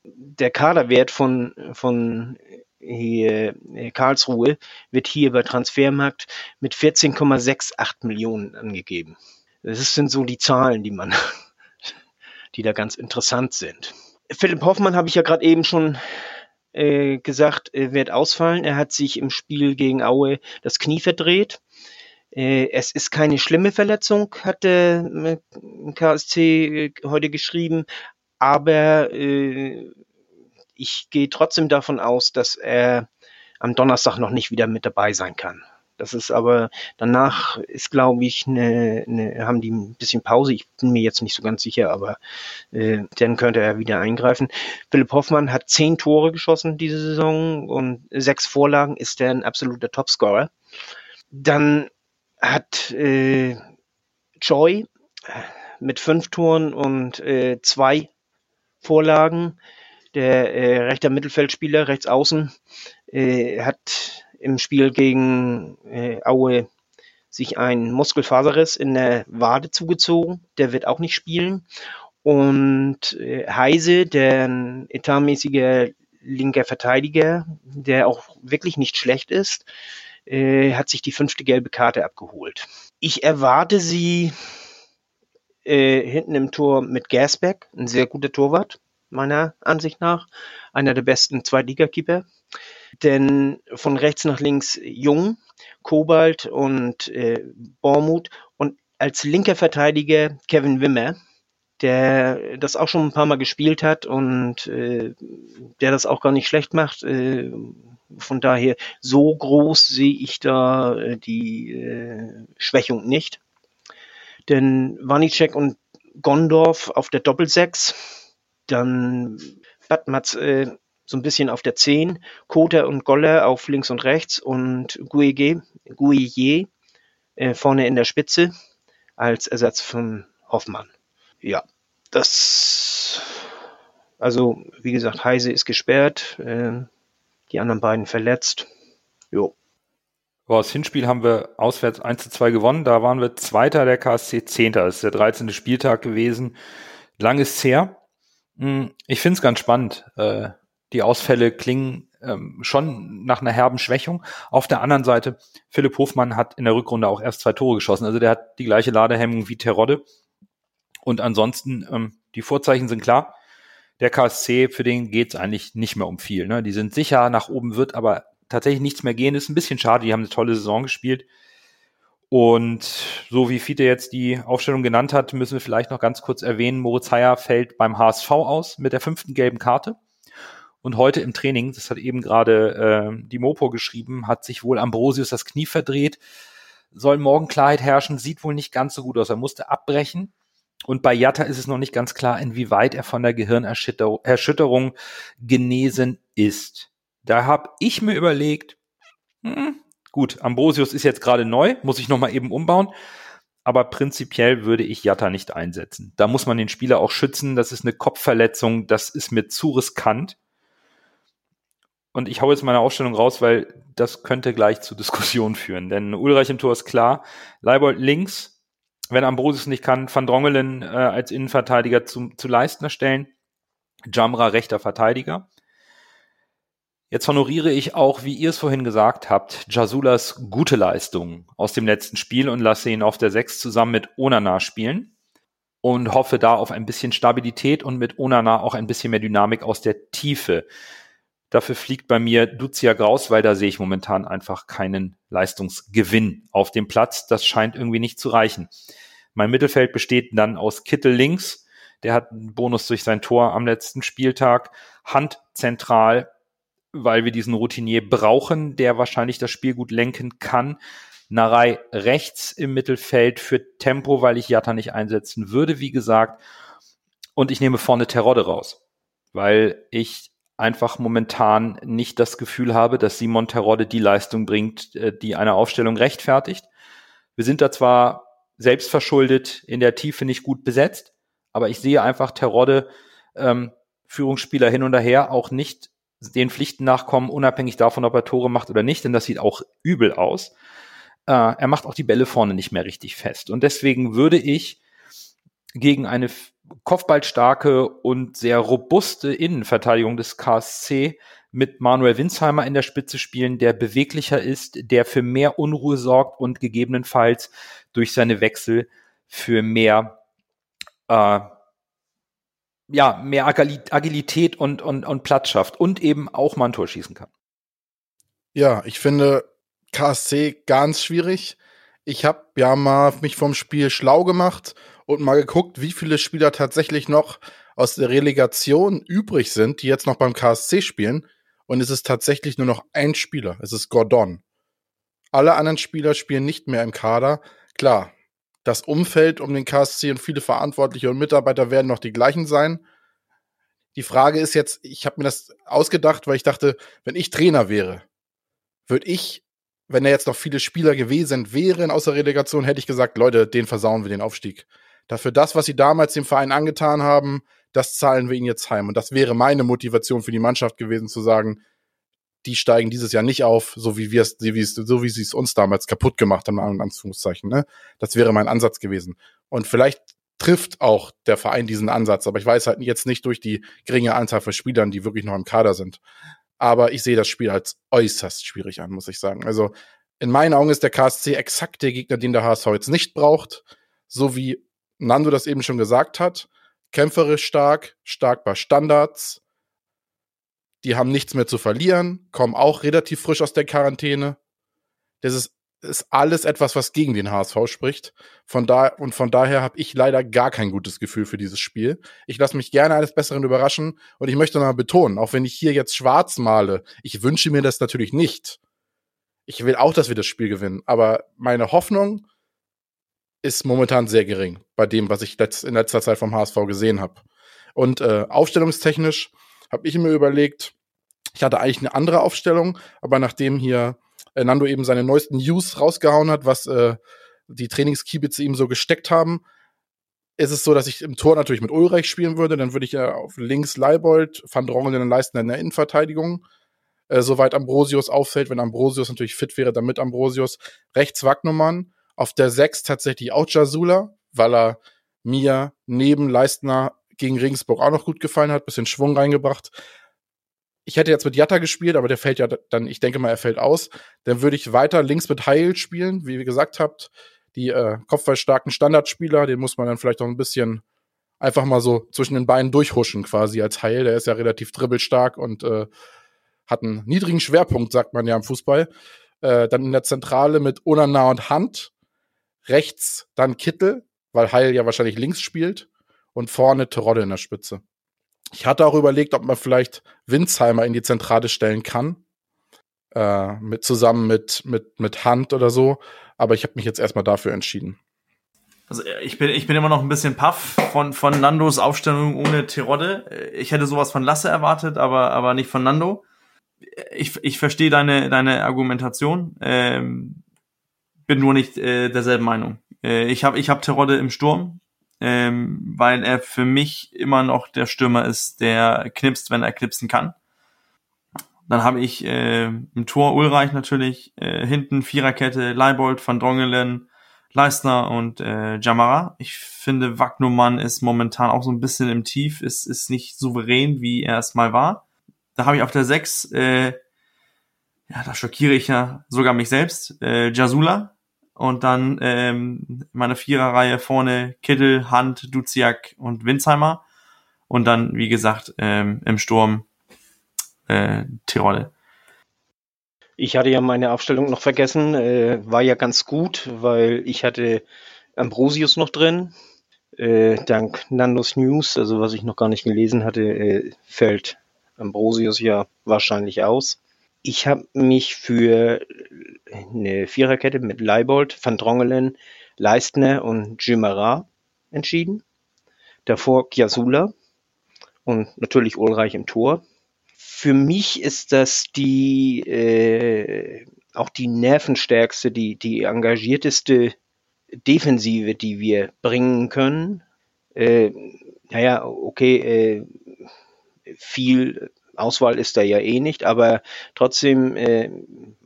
der Kaderwert von, von hier äh, Karlsruhe wird hier bei Transfermarkt mit 14,68 Millionen angegeben. Das sind so die Zahlen, die man, die da ganz interessant sind. Philipp Hoffmann habe ich ja gerade eben schon äh, gesagt, wird ausfallen. Er hat sich im Spiel gegen Aue das Knie verdreht. Äh, es ist keine schlimme Verletzung, hat der äh, KSC äh, heute geschrieben, aber ich gehe trotzdem davon aus, dass er am Donnerstag noch nicht wieder mit dabei sein kann. Das ist aber danach ist, glaube ich, eine, eine, haben die ein bisschen Pause. Ich bin mir jetzt nicht so ganz sicher, aber äh, dann könnte er wieder eingreifen. Philipp Hoffmann hat zehn Tore geschossen diese Saison und sechs Vorlagen ist er ein absoluter Topscorer. Dann hat äh, Joy mit fünf Toren und äh, zwei Vorlagen der äh, rechter Mittelfeldspieler, rechts außen, äh, hat im Spiel gegen äh, Aue sich ein Muskelfaserriss in der Wade zugezogen. Der wird auch nicht spielen. Und äh, Heise, der ein etatmäßiger linker Verteidiger, der auch wirklich nicht schlecht ist, äh, hat sich die fünfte gelbe Karte abgeholt. Ich erwarte sie äh, hinten im Tor mit Gasback, ein sehr guter Torwart meiner Ansicht nach. Einer der besten Zweitligakeeper. Denn von rechts nach links Jung, Kobalt und äh, Bormuth und als linker Verteidiger Kevin Wimmer, der das auch schon ein paar Mal gespielt hat und äh, der das auch gar nicht schlecht macht. Äh, von daher, so groß sehe ich da äh, die äh, Schwächung nicht. Denn Wanicek und Gondorf auf der Doppelsechs dann Batmatz äh, so ein bisschen auf der 10, Kota und Goller auf links und rechts und Guige, Guille äh, vorne in der Spitze als Ersatz von Hoffmann. Ja, das, also wie gesagt, Heise ist gesperrt, äh, die anderen beiden verletzt. Jo. das Hinspiel haben wir auswärts 1 zu 2 gewonnen. Da waren wir Zweiter der KSC Zehnter. Das ist der 13. Spieltag gewesen. Lang ist her. Hm, ich finde es ganz spannend. Äh, die Ausfälle klingen ähm, schon nach einer herben Schwächung. Auf der anderen Seite, Philipp Hofmann hat in der Rückrunde auch erst zwei Tore geschossen. Also der hat die gleiche Ladehemmung wie Terodde. Und ansonsten, ähm, die Vorzeichen sind klar. Der KSC, für den geht's eigentlich nicht mehr um viel. Ne? Die sind sicher, nach oben wird aber tatsächlich nichts mehr gehen. Ist ein bisschen schade, die haben eine tolle Saison gespielt. Und so wie Fiete jetzt die Aufstellung genannt hat, müssen wir vielleicht noch ganz kurz erwähnen, Moritz Heyer fällt beim HSV aus mit der fünften gelben Karte. Und heute im Training, das hat eben gerade äh, die Mopo geschrieben, hat sich wohl Ambrosius das Knie verdreht. Soll morgen Klarheit herrschen, sieht wohl nicht ganz so gut aus. Er musste abbrechen. Und bei Jatta ist es noch nicht ganz klar, inwieweit er von der Gehirnerschütterung genesen ist. Da habe ich mir überlegt, hm, Gut, Ambrosius ist jetzt gerade neu, muss ich nochmal eben umbauen. Aber prinzipiell würde ich Jatta nicht einsetzen. Da muss man den Spieler auch schützen. Das ist eine Kopfverletzung. Das ist mir zu riskant. Und ich hau jetzt meine Aufstellung raus, weil das könnte gleich zu Diskussionen führen. Denn Ulreich im Tor ist klar. Leibold links. Wenn Ambrosius nicht kann, Van Drongelen äh, als Innenverteidiger zu, zu Leistner stellen. Jamra rechter Verteidiger. Jetzt honoriere ich auch, wie ihr es vorhin gesagt habt, Jasulas gute Leistung aus dem letzten Spiel und lasse ihn auf der 6 zusammen mit Onana spielen und hoffe da auf ein bisschen Stabilität und mit Onana auch ein bisschen mehr Dynamik aus der Tiefe. Dafür fliegt bei mir Duzia Graus, weil da sehe ich momentan einfach keinen Leistungsgewinn auf dem Platz. Das scheint irgendwie nicht zu reichen. Mein Mittelfeld besteht dann aus Kittel links, Der hat einen Bonus durch sein Tor am letzten Spieltag. Hand zentral, weil wir diesen Routinier brauchen, der wahrscheinlich das Spiel gut lenken kann. Narei rechts im Mittelfeld für Tempo, weil ich Jatta nicht einsetzen würde, wie gesagt. Und ich nehme vorne Terodde raus, weil ich einfach momentan nicht das Gefühl habe, dass Simon Terodde die Leistung bringt, äh, die eine Aufstellung rechtfertigt. Wir sind da zwar selbstverschuldet in der Tiefe nicht gut besetzt, aber ich sehe einfach Terodde, ähm, Führungsspieler hin und her, auch nicht den Pflichten nachkommen, unabhängig davon, ob er Tore macht oder nicht, denn das sieht auch übel aus. Äh, er macht auch die Bälle vorne nicht mehr richtig fest. Und deswegen würde ich gegen eine kopfballstarke und sehr robuste Innenverteidigung des KSC mit Manuel Winsheimer in der Spitze spielen, der beweglicher ist, der für mehr Unruhe sorgt und gegebenenfalls durch seine Wechsel für mehr äh, ja, mehr Agilität und, und, und Platz schafft und eben auch mal ein Tor schießen kann. Ja, ich finde KSC ganz schwierig. Ich habe ja mal mich vom Spiel schlau gemacht und mal geguckt, wie viele Spieler tatsächlich noch aus der Relegation übrig sind, die jetzt noch beim KSC spielen. Und es ist tatsächlich nur noch ein Spieler. Es ist Gordon. Alle anderen Spieler spielen nicht mehr im Kader. Klar, das Umfeld um den KSC und viele Verantwortliche und Mitarbeiter werden noch die gleichen sein. Die Frage ist jetzt, ich habe mir das ausgedacht, weil ich dachte, wenn ich Trainer wäre, würde ich wenn da jetzt noch viele Spieler gewesen wären aus der Relegation, hätte ich gesagt, Leute, den versauen wir den Aufstieg. Dafür das, was sie damals dem Verein angetan haben, das zahlen wir ihnen jetzt heim. Und das wäre meine Motivation für die Mannschaft gewesen, zu sagen, die steigen dieses Jahr nicht auf, so wie wir es, so wie sie es uns damals kaputt gemacht haben, in Anführungszeichen. Ne? Das wäre mein Ansatz gewesen. Und vielleicht trifft auch der Verein diesen Ansatz, aber ich weiß halt jetzt nicht durch die geringe Anzahl von Spielern, die wirklich noch im Kader sind. Aber ich sehe das Spiel als äußerst schwierig an, muss ich sagen. Also in meinen Augen ist der KSC exakt der Gegner, den der HSV jetzt nicht braucht. So wie Nando das eben schon gesagt hat. Kämpferisch stark, stark bei Standards. Die haben nichts mehr zu verlieren, kommen auch relativ frisch aus der Quarantäne. Das ist ist alles etwas, was gegen den HSV spricht. Von da und von daher habe ich leider gar kein gutes Gefühl für dieses Spiel. Ich lasse mich gerne eines Besseren überraschen und ich möchte noch mal betonen, auch wenn ich hier jetzt schwarz male, ich wünsche mir das natürlich nicht. Ich will auch, dass wir das Spiel gewinnen, aber meine Hoffnung ist momentan sehr gering bei dem, was ich letzt, in letzter Zeit vom HSV gesehen habe. Und äh, aufstellungstechnisch habe ich mir überlegt, ich hatte eigentlich eine andere Aufstellung, aber nachdem hier äh, Nando eben seine neuesten News rausgehauen hat, was äh, die Trainingskiebitze ihm so gesteckt haben, ist es so, dass ich im Tor natürlich mit Ulreich spielen würde. Dann würde ich ja auf links Leibold, Van Drongelen und Leisten in der Innenverteidigung. Äh, soweit Ambrosius auffällt, wenn Ambrosius natürlich fit wäre, dann mit Ambrosius. Rechts Wagnumann, auf der 6 tatsächlich auch Jasula, weil er mir neben Leistner gegen Regensburg auch noch gut gefallen hat, bisschen Schwung reingebracht ich hätte jetzt mit Jatta gespielt, aber der fällt ja dann, ich denke mal, er fällt aus. Dann würde ich weiter links mit Heil spielen, wie ihr gesagt habt. Die äh, kopfballstarken Standardspieler, den muss man dann vielleicht auch ein bisschen einfach mal so zwischen den Beinen durchhuschen quasi als Heil. Der ist ja relativ dribbelstark und äh, hat einen niedrigen Schwerpunkt, sagt man ja im Fußball. Äh, dann in der Zentrale mit Onana und Hand. Rechts dann Kittel, weil Heil ja wahrscheinlich links spielt. Und vorne Terodde in der Spitze. Ich hatte auch überlegt, ob man vielleicht Winsheimer in die Zentrale stellen kann. Äh, mit, zusammen mit, mit, mit Hand oder so. Aber ich habe mich jetzt erstmal dafür entschieden. Also ich bin, ich bin immer noch ein bisschen paff von, von Nandos Aufstellung ohne Terodde. Ich hätte sowas von Lasse erwartet, aber, aber nicht von Nando. Ich, ich verstehe deine, deine Argumentation, ähm, bin nur nicht äh, derselben Meinung. Äh, ich habe ich hab Terodde im Sturm, ähm, weil er für mich immer noch der Stürmer ist, der knipst, wenn er knipsen kann. Dann habe ich äh, im Tor Ulreich natürlich, äh, hinten Viererkette, Leibold, Van Drongelen, Leistner und äh, Jamara. Ich finde, Wagnumann ist momentan auch so ein bisschen im Tief, ist, ist nicht souverän, wie er es mal war. Da habe ich auf der 6, äh, ja, da schockiere ich ja sogar mich selbst, äh, Jasula, und dann ähm, meine Viererreihe vorne Kittel, Hand, Duziak und Winsheimer. Und dann, wie gesagt, ähm, im Sturm äh, Tirole. Ich hatte ja meine Aufstellung noch vergessen, äh, war ja ganz gut, weil ich hatte Ambrosius noch drin, Äh, dank Nandos News, also was ich noch gar nicht gelesen hatte, äh, fällt Ambrosius ja wahrscheinlich aus. Ich habe mich für eine Viererkette mit Leibold, Van Drongelen, Leistner und Jimara entschieden. Davor Kiasula und natürlich Ulreich im Tor. Für mich ist das die äh, auch die nervenstärkste, die, die engagierteste Defensive, die wir bringen können. Äh, naja, okay, äh, viel Auswahl ist da ja eh nicht, aber trotzdem äh,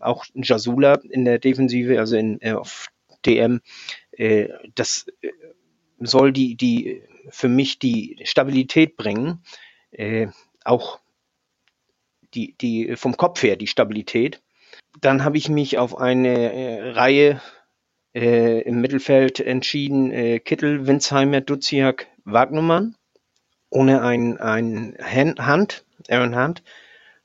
auch Jasula in der Defensive, also in, äh, auf DM, äh, das äh, soll die, die für mich die Stabilität bringen, äh, auch die, die vom Kopf her die Stabilität. Dann habe ich mich auf eine äh, Reihe im Mittelfeld entschieden, Kittel, Winsheimer, Duziak, Wagnumann, ohne ein, ein Hand, Aaron Hunt,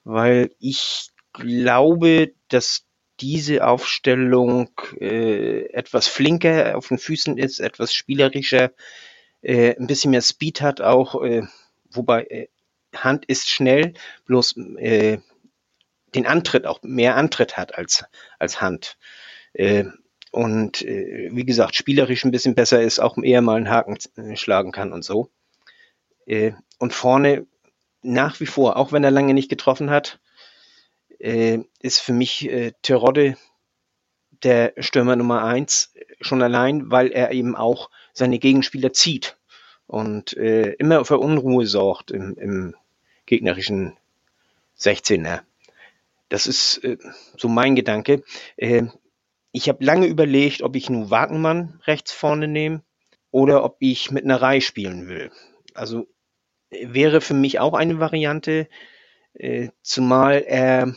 weil ich glaube, dass diese Aufstellung äh, etwas flinker auf den Füßen ist, etwas spielerischer, äh, ein bisschen mehr Speed hat auch, äh, wobei äh, Hand ist schnell, bloß äh, den Antritt auch mehr Antritt hat als als Hand. Äh, und äh, wie gesagt, spielerisch ein bisschen besser ist, auch eher mal einen Haken äh, schlagen kann und so. Äh, und vorne nach wie vor, auch wenn er lange nicht getroffen hat, äh, ist für mich äh, Terodde der Stürmer Nummer eins schon allein, weil er eben auch seine Gegenspieler zieht und äh, immer für Unruhe sorgt im, im gegnerischen 16er. Das ist äh, so mein Gedanke. Äh, ich habe lange überlegt, ob ich nur Wagenmann rechts vorne nehme oder ob ich mit einer Reihe spielen will. Also wäre für mich auch eine Variante, äh, zumal er,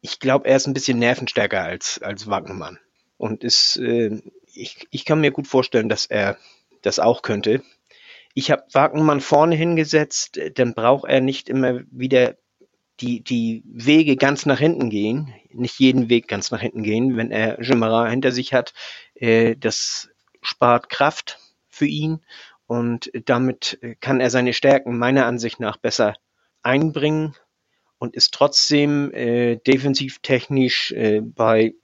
ich glaube, er ist ein bisschen nervenstärker als, als Wagnermann. Und ist, äh, ich, ich kann mir gut vorstellen, dass er das auch könnte. Ich habe Wagnermann vorne hingesetzt, dann braucht er nicht immer wieder die, die Wege ganz nach hinten gehen, nicht jeden Weg ganz nach hinten gehen, wenn er Jemera hinter sich hat. Äh, das spart Kraft für ihn und damit kann er seine Stärken meiner Ansicht nach besser einbringen und ist trotzdem äh, defensivtechnisch äh, bei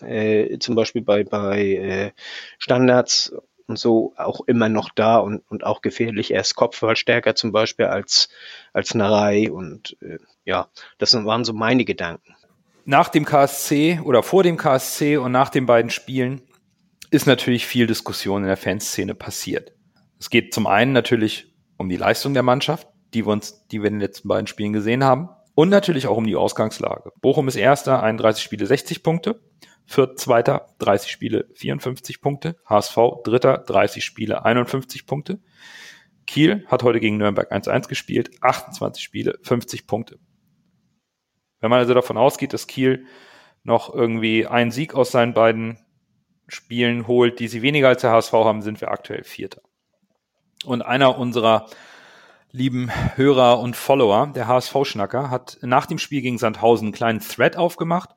äh, zum Beispiel bei, bei äh, Standards und so auch immer noch da und, und auch gefährlich. Er ist kopfballstärker zum Beispiel als, als Narei und äh, ja, das waren so meine Gedanken. Nach dem KSC oder vor dem KSC und nach den beiden Spielen ist natürlich viel Diskussion in der Fanszene passiert. Es geht zum einen natürlich um die Leistung der Mannschaft, die wir uns, die wir in den letzten beiden Spielen gesehen haben. Und natürlich auch um die Ausgangslage. Bochum ist Erster, 31 Spiele, 60 Punkte. Fürth Zweiter, 30 Spiele, 54 Punkte. HSV Dritter, 30 Spiele, 51 Punkte. Kiel hat heute gegen Nürnberg 1-1 gespielt, 28 Spiele, 50 Punkte. Wenn man also davon ausgeht, dass Kiel noch irgendwie einen Sieg aus seinen beiden Spielen holt, die sie weniger als der HSV haben, sind wir aktuell Vierter. Und einer unserer lieben Hörer und Follower, der HSV-Schnacker, hat nach dem Spiel gegen Sandhausen einen kleinen Thread aufgemacht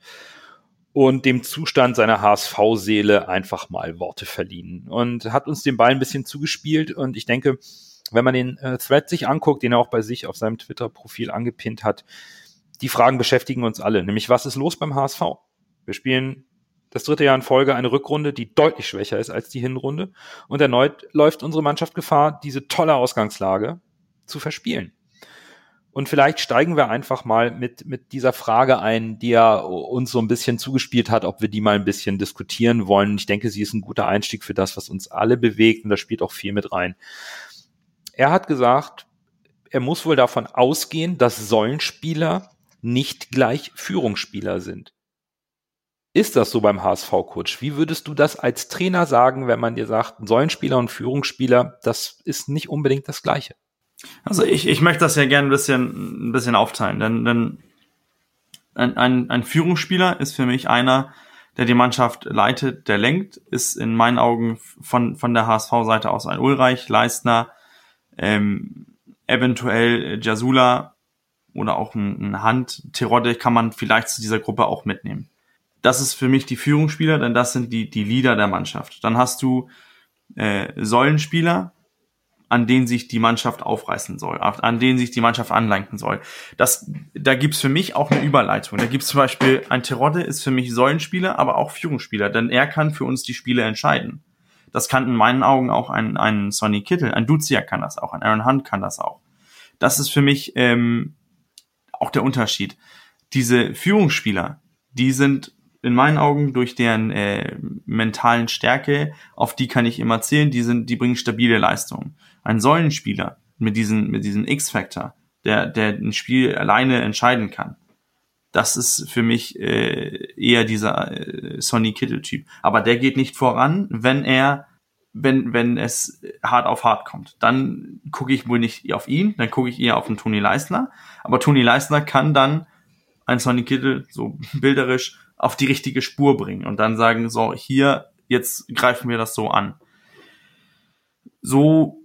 und dem Zustand seiner HSV-Seele einfach mal Worte verliehen und hat uns den Ball ein bisschen zugespielt und ich denke, wenn man den äh, Thread sich anguckt, den er auch bei sich auf seinem Twitter-Profil angepinnt hat, die Fragen beschäftigen uns alle, nämlich was ist los beim HSV? Wir spielen das dritte Jahr in Folge eine Rückrunde, die deutlich schwächer ist als die Hinrunde. Und erneut läuft unsere Mannschaft Gefahr, diese tolle Ausgangslage zu verspielen. Und vielleicht steigen wir einfach mal mit, mit dieser Frage ein, die er uns so ein bisschen zugespielt hat, ob wir die mal ein bisschen diskutieren wollen. Ich denke, sie ist ein guter Einstieg für das, was uns alle bewegt und da spielt auch viel mit rein. Er hat gesagt, er muss wohl davon ausgehen, dass Säulenspieler nicht gleich Führungsspieler sind. Ist das so beim HSV-Coach? Wie würdest du das als Trainer sagen, wenn man dir sagt, Säulenspieler und Führungsspieler, das ist nicht unbedingt das Gleiche? Also ich, ich möchte das ja gerne ein bisschen, ein bisschen aufteilen, denn, denn ein, ein, ein Führungsspieler ist für mich einer, der die Mannschaft leitet, der lenkt, ist in meinen Augen von, von der HSV-Seite aus ein Ulreich, Leistner, ähm, eventuell Jasula oder auch ein, ein Hand, Terodde kann man vielleicht zu dieser Gruppe auch mitnehmen das ist für mich die Führungsspieler, denn das sind die, die Leader der Mannschaft. Dann hast du äh, Säulenspieler, an denen sich die Mannschaft aufreißen soll, an denen sich die Mannschaft anlenken soll. Das, da gibt's für mich auch eine Überleitung. Da gibt's zum Beispiel, ein Terodde ist für mich Säulenspieler, aber auch Führungsspieler, denn er kann für uns die Spiele entscheiden. Das kann in meinen Augen auch ein, ein Sonny Kittel, ein Duzia kann das auch, ein Aaron Hunt kann das auch. Das ist für mich ähm, auch der Unterschied. Diese Führungsspieler, die sind in meinen Augen durch deren äh, mentalen Stärke, auf die kann ich immer zählen, die sind, die bringen stabile Leistungen. Ein Säulenspieler mit diesem, mit diesem X-Factor, der, der ein Spiel alleine entscheiden kann. Das ist für mich äh, eher dieser äh, Sonny Kittle-Typ. Aber der geht nicht voran, wenn er, wenn, wenn es hart auf hart kommt. Dann gucke ich wohl nicht auf ihn, dann gucke ich eher auf den Toni Leisner. Aber Toni Leisner kann dann ein Sonny Kittle so bilderisch auf die richtige Spur bringen und dann sagen, so, hier, jetzt greifen wir das so an. So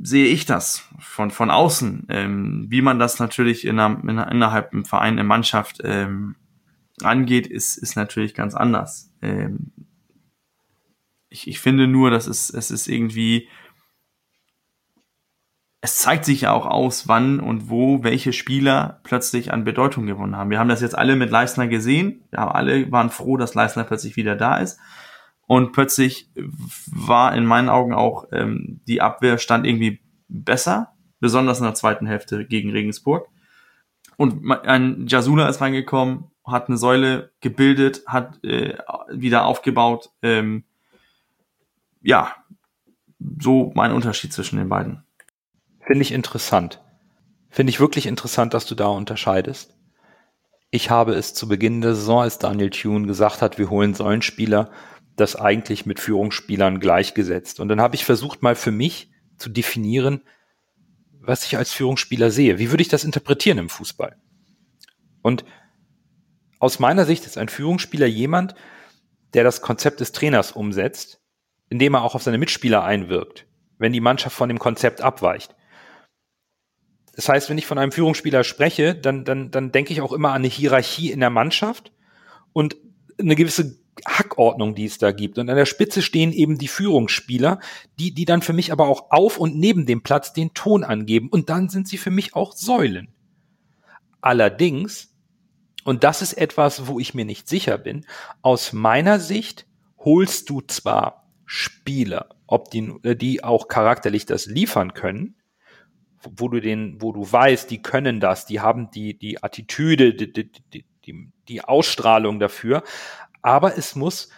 sehe ich das von, von außen, ähm, wie man das natürlich in einer, in innerhalb im Verein, in Mannschaft ähm, angeht, ist, ist natürlich ganz anders. Ähm, ich, ich finde nur, dass es, es ist irgendwie es zeigt sich ja auch aus, wann und wo welche Spieler plötzlich an Bedeutung gewonnen haben. Wir haben das jetzt alle mit Leistner gesehen. Wir haben alle waren froh, dass Leistner plötzlich wieder da ist. Und plötzlich war in meinen Augen auch ähm, die Abwehr stand irgendwie besser, besonders in der zweiten Hälfte gegen Regensburg. Und ein Jasula ist reingekommen, hat eine Säule gebildet, hat äh, wieder aufgebaut. Ähm, ja, so mein Unterschied zwischen den beiden. Finde ich interessant. Finde ich wirklich interessant, dass du da unterscheidest. Ich habe es zu Beginn der Saison, als Daniel Thune gesagt hat, wir holen Säulenspieler, das eigentlich mit Führungsspielern gleichgesetzt. Und dann habe ich versucht, mal für mich zu definieren, was ich als Führungsspieler sehe. Wie würde ich das interpretieren im Fußball? Und aus meiner Sicht ist ein Führungsspieler jemand, der das Konzept des Trainers umsetzt, indem er auch auf seine Mitspieler einwirkt, wenn die Mannschaft von dem Konzept abweicht. Das heißt, wenn ich von einem Führungsspieler spreche, dann, dann, dann denke ich auch immer an eine Hierarchie in der Mannschaft und eine gewisse Hackordnung, die es da gibt. Und an der Spitze stehen eben die Führungsspieler, die, die dann für mich aber auch auf und neben dem Platz den Ton angeben. Und dann sind sie für mich auch Säulen. Allerdings, und das ist etwas, wo ich mir nicht sicher bin, aus meiner Sicht holst du zwar Spieler, ob die, die auch charakterlich das liefern können, wo du den, wo du weißt, die können das, die haben die, die Attitüde, die, die, die, die Ausstrahlung dafür. Aber es muss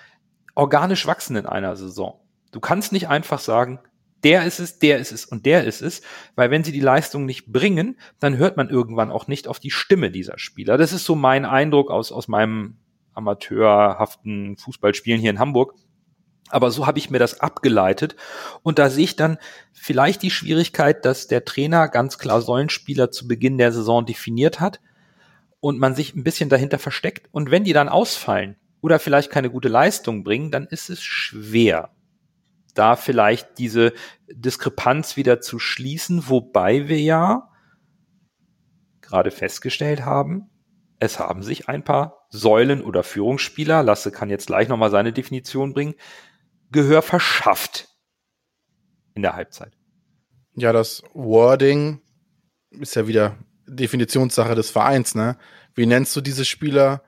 organisch wachsen in einer Saison. Du kannst nicht einfach sagen, der ist es, der ist es und der ist es, weil wenn sie die Leistung nicht bringen, dann hört man irgendwann auch nicht auf die Stimme dieser Spieler. Das ist so mein Eindruck aus, aus meinem amateurhaften Fußballspielen hier in Hamburg. Aber so habe ich mir das abgeleitet. Und da sehe ich dann vielleicht die Schwierigkeit, dass der Trainer ganz klar Säulenspieler zu Beginn der Saison definiert hat und man sich ein bisschen dahinter versteckt. Und wenn die dann ausfallen oder vielleicht keine gute Leistung bringen, dann ist es schwer, da vielleicht diese Diskrepanz wieder zu schließen, wobei wir ja gerade festgestellt haben, es haben sich ein paar Säulen oder Führungsspieler, Lasse kann jetzt gleich nochmal seine Definition bringen, Gehör verschafft in der Halbzeit. Ja, das Wording ist ja wieder Definitionssache des Vereins, ne? Wie nennst du diese Spieler?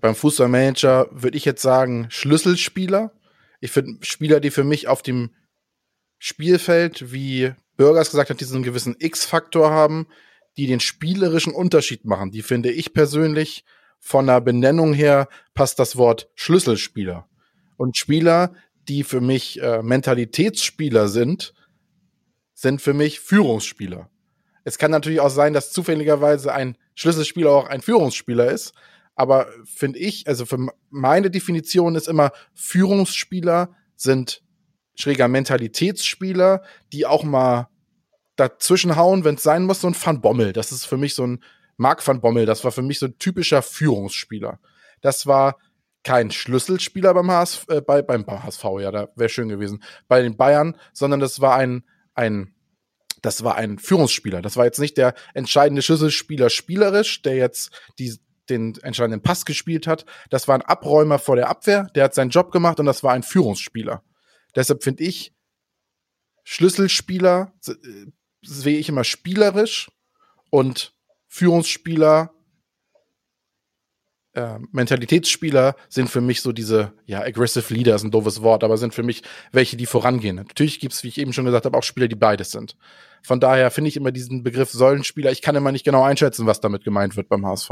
Beim Fußballmanager würde ich jetzt sagen Schlüsselspieler. Ich finde Spieler, die für mich auf dem Spielfeld, wie Bürgers gesagt hat, diesen gewissen X-Faktor haben, die den spielerischen Unterschied machen. Die finde ich persönlich von der Benennung her passt das Wort Schlüsselspieler und Spieler, die für mich äh, Mentalitätsspieler sind, sind für mich Führungsspieler. Es kann natürlich auch sein, dass zufälligerweise ein Schlüsselspieler auch ein Führungsspieler ist. Aber finde ich, also für meine Definition ist immer, Führungsspieler sind schräger Mentalitätsspieler, die auch mal dazwischen hauen, wenn es sein muss, so ein Van Bommel. Das ist für mich so ein Mark van Bommel. Das war für mich so ein typischer Führungsspieler. Das war kein Schlüsselspieler beim HSV, äh, bei, beim HSV, ja, da wäre schön gewesen, bei den Bayern, sondern das war ein, ein, das war ein Führungsspieler. Das war jetzt nicht der entscheidende Schlüsselspieler spielerisch, der jetzt die, den entscheidenden Pass gespielt hat. Das war ein Abräumer vor der Abwehr, der hat seinen Job gemacht und das war ein Führungsspieler. Deshalb finde ich, Schlüsselspieler äh, sehe ich immer spielerisch und Führungsspieler, äh, Mentalitätsspieler sind für mich so diese, ja, aggressive Leader ist ein doofes Wort, aber sind für mich welche, die vorangehen. Natürlich gibt es, wie ich eben schon gesagt habe, auch Spieler, die beides sind. Von daher finde ich immer diesen Begriff Säulenspieler, ich kann immer nicht genau einschätzen, was damit gemeint wird beim HSV.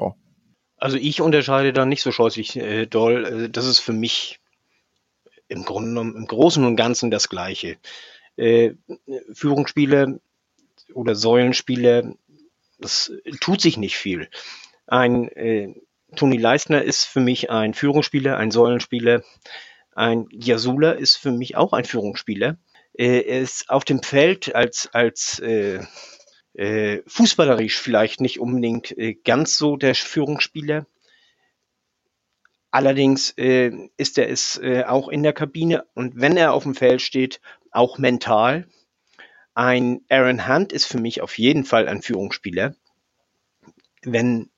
Also ich unterscheide da nicht so scheußlich äh, doll. Äh, das ist für mich im Grunde genommen im Großen und Ganzen das Gleiche. Äh, Führungsspiele oder Säulenspiele, das tut sich nicht viel. Ein äh, Toni Leistner ist für mich ein Führungsspieler, ein Säulenspieler. Ein Jasula ist für mich auch ein Führungsspieler. Äh, er ist auf dem Feld als, als äh, äh, fußballerisch vielleicht nicht unbedingt äh, ganz so der Führungsspieler. Allerdings äh, ist er es auch in der Kabine und wenn er auf dem Feld steht, auch mental. Ein Aaron Hunt ist für mich auf jeden Fall ein Führungsspieler. Wenn,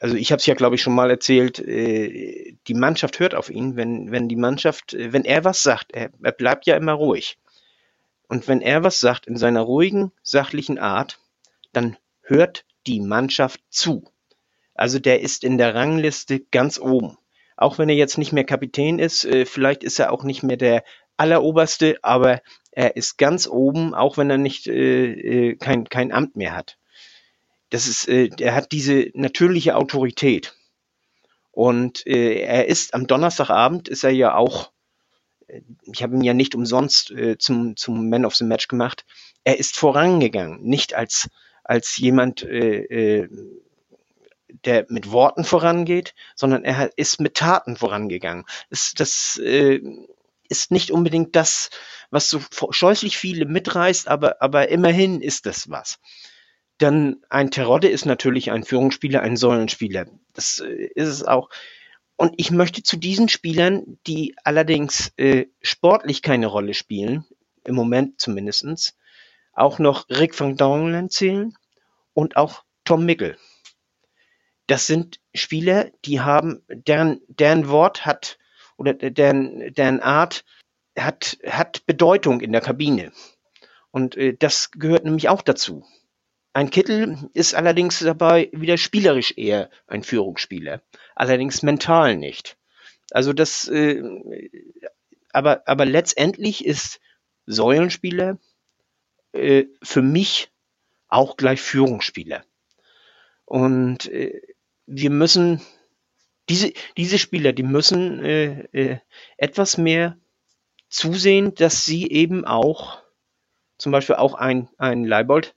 also ich habe es ja glaube ich schon mal erzählt, äh, die Mannschaft hört auf ihn, wenn, wenn die Mannschaft, äh, wenn er was sagt, er, er bleibt ja immer ruhig. Und wenn er was sagt in seiner ruhigen, sachlichen Art, dann hört die Mannschaft zu. Also der ist in der Rangliste ganz oben. Auch wenn er jetzt nicht mehr Kapitän ist, äh, vielleicht ist er auch nicht mehr der alleroberste, aber er ist ganz oben, auch wenn er nicht äh, äh kein, kein Amt mehr hat. Das ist, äh, er hat diese natürliche Autorität. Und äh, er ist am Donnerstagabend ist er ja auch ich habe ihn ja nicht umsonst äh, zum, zum Man of the Match gemacht. Er ist vorangegangen, nicht als, als jemand, äh, äh, der mit Worten vorangeht, sondern er ist mit Taten vorangegangen. Das, das äh, ist nicht unbedingt das, was so scheußlich viele mitreißt, aber, aber immerhin ist das was. Dann ein Terodde ist natürlich ein Führungsspieler, ein Säulenspieler. Das äh, ist es auch. Und ich möchte zu diesen Spielern, die allerdings äh, sportlich keine Rolle spielen, im Moment zumindestens, auch noch Rick van Dongelen zählen und auch Tom Mickel. Das sind Spieler, die haben, deren, deren Wort hat oder deren, deren Art hat, hat Bedeutung in der Kabine. Und äh, das gehört nämlich auch dazu. Ein Kittel ist allerdings dabei wieder spielerisch eher ein Führungsspieler, allerdings mental nicht. Also das, äh, aber, aber letztendlich ist Säulenspieler äh, für mich auch gleich Führungsspieler. Und äh, wir müssen, diese, diese Spieler, die müssen äh, äh, etwas mehr zusehen, dass sie eben auch, zum Beispiel auch ein, ein Leibold,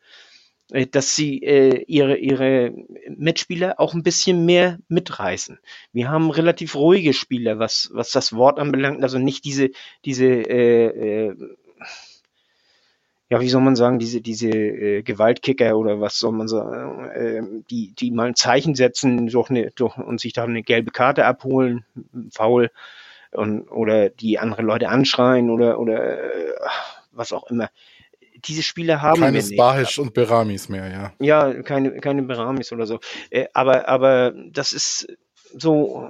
dass sie äh, ihre, ihre Mitspieler auch ein bisschen mehr mitreißen. Wir haben relativ ruhige Spieler, was, was das Wort anbelangt, also nicht diese, diese äh, äh, ja, wie soll man sagen, diese, diese äh, Gewaltkicker oder was soll man sagen, äh, die, die mal ein Zeichen setzen durch eine, durch, und sich da eine gelbe Karte abholen, faul, und, oder die andere Leute anschreien oder, oder äh, was auch immer diese Spieler haben keine Spahisch und Beramis mehr, ja. Ja, keine, keine Beramis oder so. Äh, aber, aber das ist so,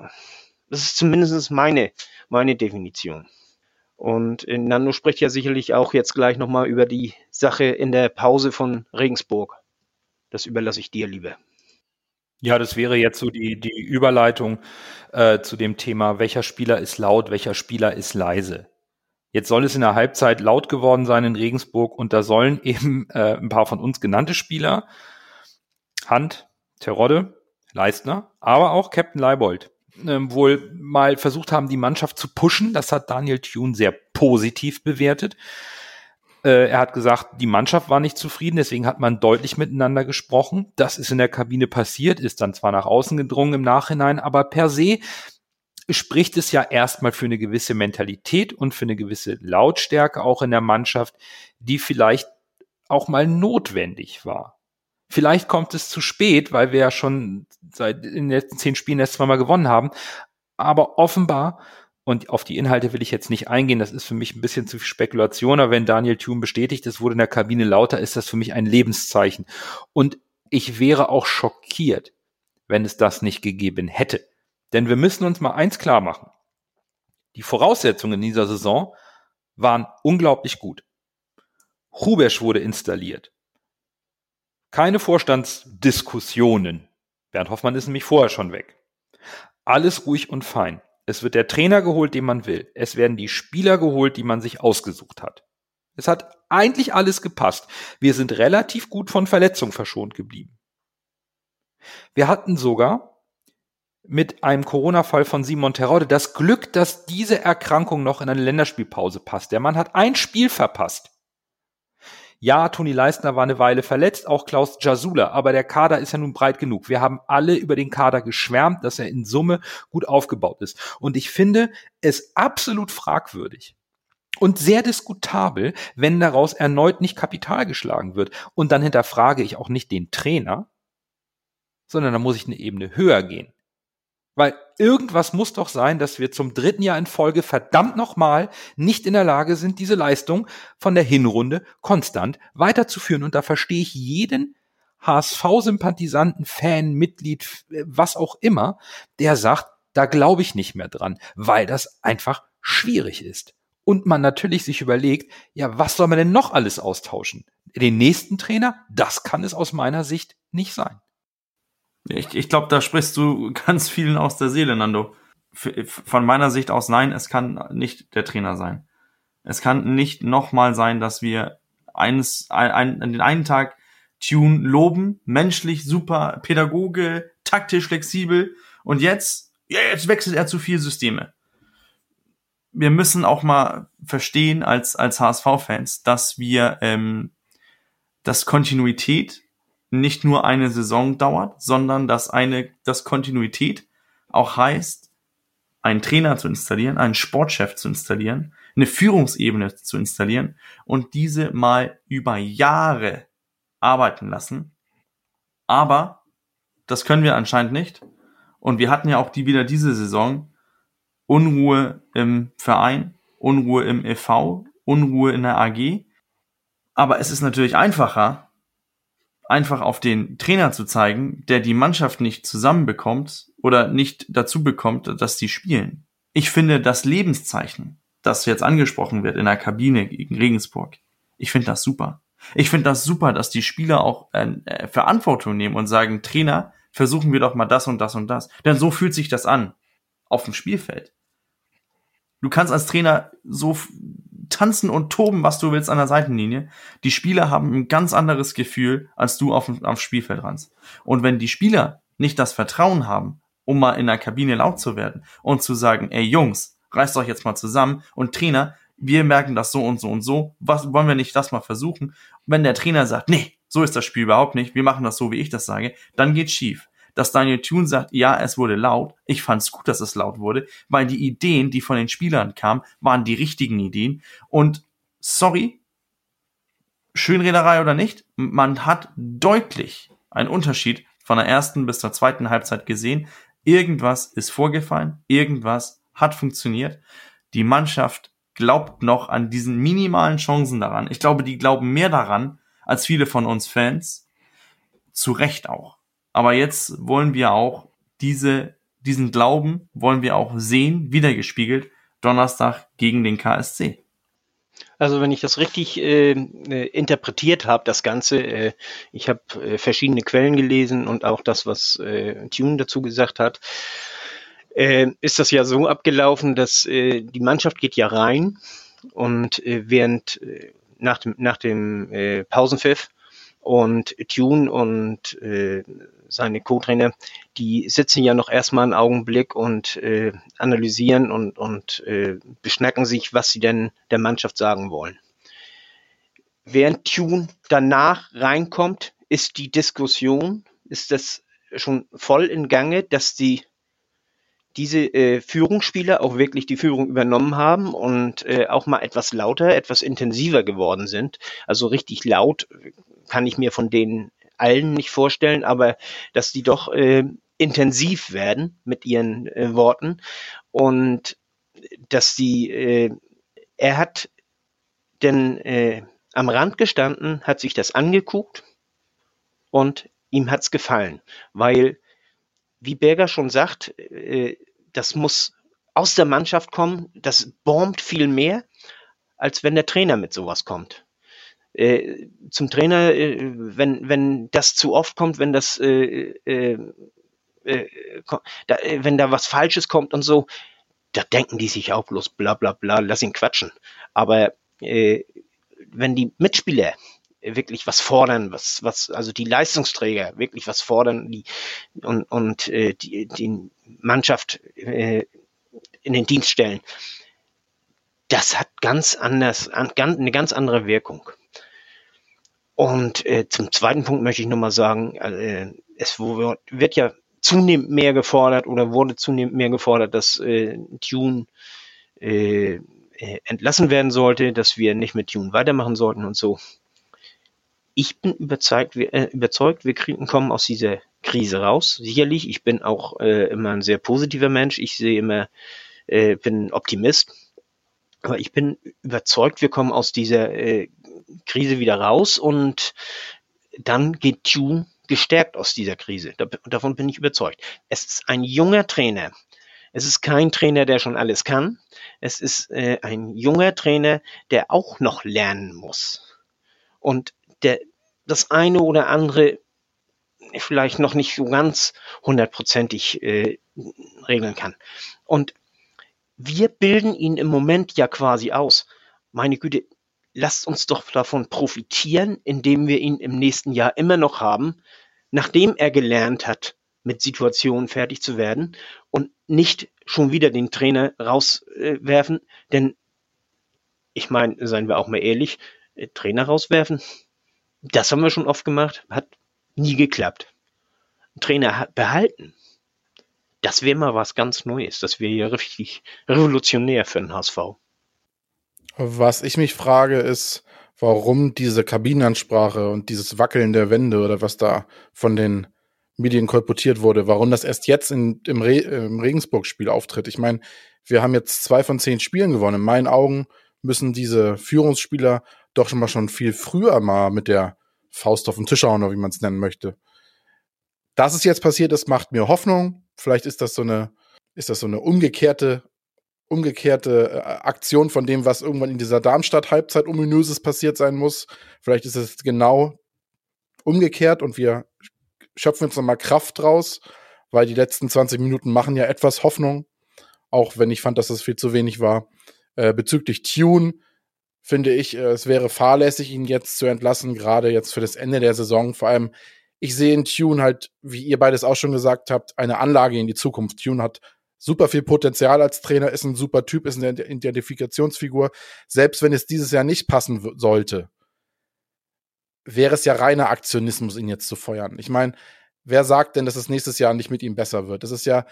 das ist zumindest meine, meine Definition. Und äh, Nando spricht ja sicherlich auch jetzt gleich nochmal über die Sache in der Pause von Regensburg. Das überlasse ich dir lieber. Ja, das wäre jetzt so die, die Überleitung äh, zu dem Thema, welcher Spieler ist laut, welcher Spieler ist leise. Jetzt soll es in der Halbzeit laut geworden sein in Regensburg und da sollen eben äh, ein paar von uns genannte Spieler, Hand, Terodde, Leistner, aber auch Captain Leibold, äh, wohl mal versucht haben, die Mannschaft zu pushen. Das hat Daniel Thune sehr positiv bewertet. Äh, er hat gesagt, die Mannschaft war nicht zufrieden, deswegen hat man deutlich miteinander gesprochen. Das ist in der Kabine passiert, ist dann zwar nach außen gedrungen im Nachhinein, aber per se spricht es ja erstmal für eine gewisse Mentalität und für eine gewisse Lautstärke auch in der Mannschaft, die vielleicht auch mal notwendig war. Vielleicht kommt es zu spät, weil wir ja schon seit in den letzten zehn Spielen erst zweimal gewonnen haben. Aber offenbar, und auf die Inhalte will ich jetzt nicht eingehen, das ist für mich ein bisschen zu viel Spekulation, aber wenn Daniel Thune bestätigt, es wurde in der Kabine lauter, ist das für mich ein Lebenszeichen. Und ich wäre auch schockiert, wenn es das nicht gegeben hätte. Denn wir müssen uns mal eins klar machen. Die Voraussetzungen in dieser Saison waren unglaublich gut. Rubesch wurde installiert. Keine Vorstandsdiskussionen. Bernd Hoffmann ist nämlich vorher schon weg. Alles ruhig und fein. Es wird der Trainer geholt, den man will. Es werden die Spieler geholt, die man sich ausgesucht hat. Es hat eigentlich alles gepasst. Wir sind relativ gut von Verletzungen verschont geblieben. Wir hatten sogar mit einem Corona-Fall von Simon Terode das Glück, dass diese Erkrankung noch in eine Länderspielpause passt. Der Mann hat ein Spiel verpasst. Ja, Toni Leistner war eine Weile verletzt, auch Klaus Jasula, aber der Kader ist ja nun breit genug. Wir haben alle über den Kader geschwärmt, dass er in Summe gut aufgebaut ist. Und ich finde es absolut fragwürdig, und sehr diskutabel, wenn daraus erneut nicht Kapital geschlagen wird. Und dann hinterfrage ich auch nicht den Trainer, sondern da muss ich eine Ebene höher gehen. Weil irgendwas muss doch sein, dass wir zum dritten Jahr in Folge verdammt nochmal nicht in der Lage sind, diese Leistung von der Hinrunde konstant weiterzuführen. Und da verstehe ich jeden HSV-Sympathisanten, Fan, Mitglied, was auch immer, der sagt, da glaube ich nicht mehr dran, weil das einfach schwierig ist. Und man natürlich sich überlegt, ja, was soll man denn noch alles austauschen? Den nächsten Trainer? Das kann es aus meiner Sicht nicht sein. Ich, ich glaube, da sprichst du ganz vielen aus der Seele, Nando. Von meiner Sicht aus, nein, es kann nicht der Trainer sein. Es kann nicht nochmal sein, dass wir eines, ein, an den einen Tag Tune loben, menschlich super, Pädagoge, taktisch flexibel und jetzt, ja, jetzt wechselt er zu viel Systeme. Wir müssen auch mal verstehen als, als HSV-Fans, dass wir, ähm, dass Kontinuität nicht nur eine Saison dauert, sondern dass eine, dass Kontinuität auch heißt, einen Trainer zu installieren, einen Sportchef zu installieren, eine Führungsebene zu installieren und diese mal über Jahre arbeiten lassen. Aber das können wir anscheinend nicht. Und wir hatten ja auch die wieder diese Saison Unruhe im Verein, Unruhe im EV, Unruhe in der AG. Aber es ist natürlich einfacher, einfach auf den Trainer zu zeigen, der die Mannschaft nicht zusammenbekommt oder nicht dazu bekommt, dass die spielen. Ich finde das Lebenszeichen, das jetzt angesprochen wird in der Kabine gegen Regensburg, ich finde das super. Ich finde das super, dass die Spieler auch äh, Verantwortung nehmen und sagen, Trainer, versuchen wir doch mal das und das und das. Denn so fühlt sich das an auf dem Spielfeld. Du kannst als Trainer so tanzen und toben, was du willst an der Seitenlinie. Die Spieler haben ein ganz anderes Gefühl, als du auf dem, Spielfeld rannst. Und wenn die Spieler nicht das Vertrauen haben, um mal in der Kabine laut zu werden und zu sagen, ey Jungs, reißt euch jetzt mal zusammen und Trainer, wir merken das so und so und so, was wollen wir nicht das mal versuchen? Wenn der Trainer sagt, nee, so ist das Spiel überhaupt nicht, wir machen das so, wie ich das sage, dann geht's schief dass Daniel Thune sagt, ja, es wurde laut. Ich fand es gut, dass es laut wurde, weil die Ideen, die von den Spielern kamen, waren die richtigen Ideen. Und sorry, Schönrederei oder nicht, man hat deutlich einen Unterschied von der ersten bis zur zweiten Halbzeit gesehen. Irgendwas ist vorgefallen, irgendwas hat funktioniert. Die Mannschaft glaubt noch an diesen minimalen Chancen daran. Ich glaube, die glauben mehr daran als viele von uns Fans. Zu Recht auch. Aber jetzt wollen wir auch diese, diesen Glauben wollen wir auch sehen, wiedergespiegelt, Donnerstag gegen den KSC. Also wenn ich das richtig äh, äh, interpretiert habe, das Ganze, äh, ich habe äh, verschiedene Quellen gelesen und auch das, was äh, Tune dazu gesagt hat, äh, ist das ja so abgelaufen, dass äh, die Mannschaft geht ja rein und äh, während äh, nach dem, nach dem äh, Pausenpfiff und Tune und äh, seine Co-Trainer, die sitzen ja noch erstmal einen Augenblick und äh, analysieren und, und äh, beschnacken sich, was sie denn der Mannschaft sagen wollen. Während Tune danach reinkommt, ist die Diskussion, ist das schon voll in Gange, dass die diese äh, Führungsspieler auch wirklich die Führung übernommen haben und äh, auch mal etwas lauter, etwas intensiver geworden sind. Also richtig laut kann ich mir von denen allen nicht vorstellen, aber dass die doch äh, intensiv werden mit ihren äh, Worten und dass die, äh, er hat denn äh, am Rand gestanden, hat sich das angeguckt und ihm hat's gefallen, weil wie Berger schon sagt, äh, das muss aus der Mannschaft kommen, das bombt viel mehr als wenn der Trainer mit sowas kommt. Äh, zum Trainer, äh, wenn, wenn das zu oft kommt, wenn das, äh, äh, äh da, äh, wenn da was Falsches kommt und so, da denken die sich auch bloß bla bla bla, lass ihn quatschen. Aber wenn die Mitspieler wirklich was fordern, was, was, also die Leistungsträger wirklich was fordern die, und, und äh, die, die Mannschaft äh, in den Dienst stellen, das hat ganz anders, eine ganz andere Wirkung. Und äh, zum zweiten Punkt möchte ich nochmal sagen, äh, es wird ja zunehmend mehr gefordert oder wurde zunehmend mehr gefordert, dass äh, Tune äh, äh, entlassen werden sollte, dass wir nicht mit Tune weitermachen sollten und so. Ich bin überzeugt, wir, äh, überzeugt, wir kriegen, kommen aus dieser Krise raus. Sicherlich, ich bin auch äh, immer ein sehr positiver Mensch. Ich sehe immer, äh, bin Optimist. Aber ich bin überzeugt, wir kommen aus dieser äh, Krise wieder raus und dann geht Tune gestärkt aus dieser Krise. davon bin ich überzeugt. Es ist ein junger Trainer. Es ist kein Trainer, der schon alles kann. Es ist äh, ein junger Trainer, der auch noch lernen muss. Und der das eine oder andere vielleicht noch nicht so ganz hundertprozentig äh, regeln kann. Und wir bilden ihn im Moment ja quasi aus. Meine Güte, lasst uns doch davon profitieren, indem wir ihn im nächsten Jahr immer noch haben, nachdem er gelernt hat, mit Situationen fertig zu werden und nicht schon wieder den Trainer rauswerfen, denn ich meine, seien wir auch mal ehrlich, äh, Trainer rauswerfen, das haben wir schon oft gemacht, hat nie geklappt. Trainer behalten, das wäre mal was ganz Neues. Das wäre ja richtig revolutionär für den HSV. Was ich mich frage, ist, warum diese Kabinenansprache und dieses Wackeln der Wände oder was da von den Medien kolportiert wurde, warum das erst jetzt in, im, Re im Regensburg-Spiel auftritt. Ich meine, wir haben jetzt zwei von zehn Spielen gewonnen. In meinen Augen müssen diese Führungsspieler doch schon mal schon viel früher mal mit der Faust auf den Tisch hauen, oder wie man es nennen möchte. Dass es jetzt passiert ist, macht mir Hoffnung. Vielleicht ist das so eine, ist das so eine umgekehrte umgekehrte äh, Aktion von dem, was irgendwann in dieser Darmstadt-Halbzeit ominöses passiert sein muss. Vielleicht ist es genau umgekehrt und wir schöpfen jetzt nochmal Kraft draus, weil die letzten 20 Minuten machen ja etwas Hoffnung, auch wenn ich fand, dass das viel zu wenig war. Äh, bezüglich Tune finde ich, äh, es wäre fahrlässig, ihn jetzt zu entlassen, gerade jetzt für das Ende der Saison. Vor allem, ich sehe in Tune halt, wie ihr beides auch schon gesagt habt, eine Anlage in die Zukunft. Tune hat super viel Potenzial als Trainer, ist ein super Typ, ist eine Identifikationsfigur. Selbst wenn es dieses Jahr nicht passen sollte, wäre es ja reiner Aktionismus, ihn jetzt zu feuern. Ich meine, wer sagt denn, dass es nächstes Jahr nicht mit ihm besser wird? Das ist ja,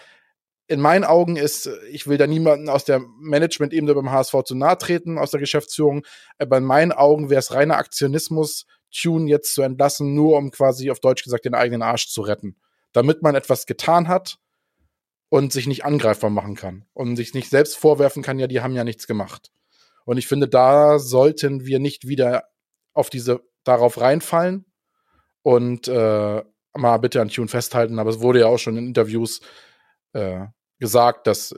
in meinen Augen ist, ich will da niemanden aus der Management-Ebene beim HSV zu nahe treten, aus der Geschäftsführung, aber in meinen Augen wäre es reiner Aktionismus, Tune jetzt zu entlassen, nur um quasi auf Deutsch gesagt den eigenen Arsch zu retten. Damit man etwas getan hat, und sich nicht angreifbar machen kann und sich nicht selbst vorwerfen kann, ja, die haben ja nichts gemacht. Und ich finde, da sollten wir nicht wieder auf diese darauf reinfallen und äh, mal bitte an Tune festhalten. Aber es wurde ja auch schon in Interviews äh, gesagt, dass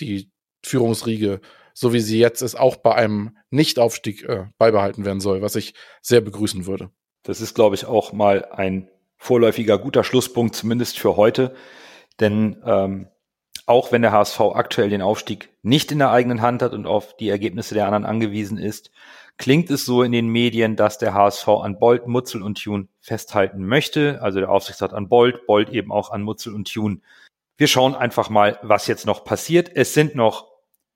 die Führungsriege, so wie sie jetzt ist, auch bei einem Nichtaufstieg äh, beibehalten werden soll, was ich sehr begrüßen würde. Das ist, glaube ich, auch mal ein vorläufiger guter Schlusspunkt, zumindest für heute. Denn ähm, auch wenn der HSV aktuell den Aufstieg nicht in der eigenen Hand hat und auf die Ergebnisse der anderen angewiesen ist, klingt es so in den Medien, dass der HSV an Bolt, Mutzel und Tune festhalten möchte. Also der Aufsichtsrat an Bolt, Bolt eben auch an Mutzel und Tune. Wir schauen einfach mal, was jetzt noch passiert. Es sind noch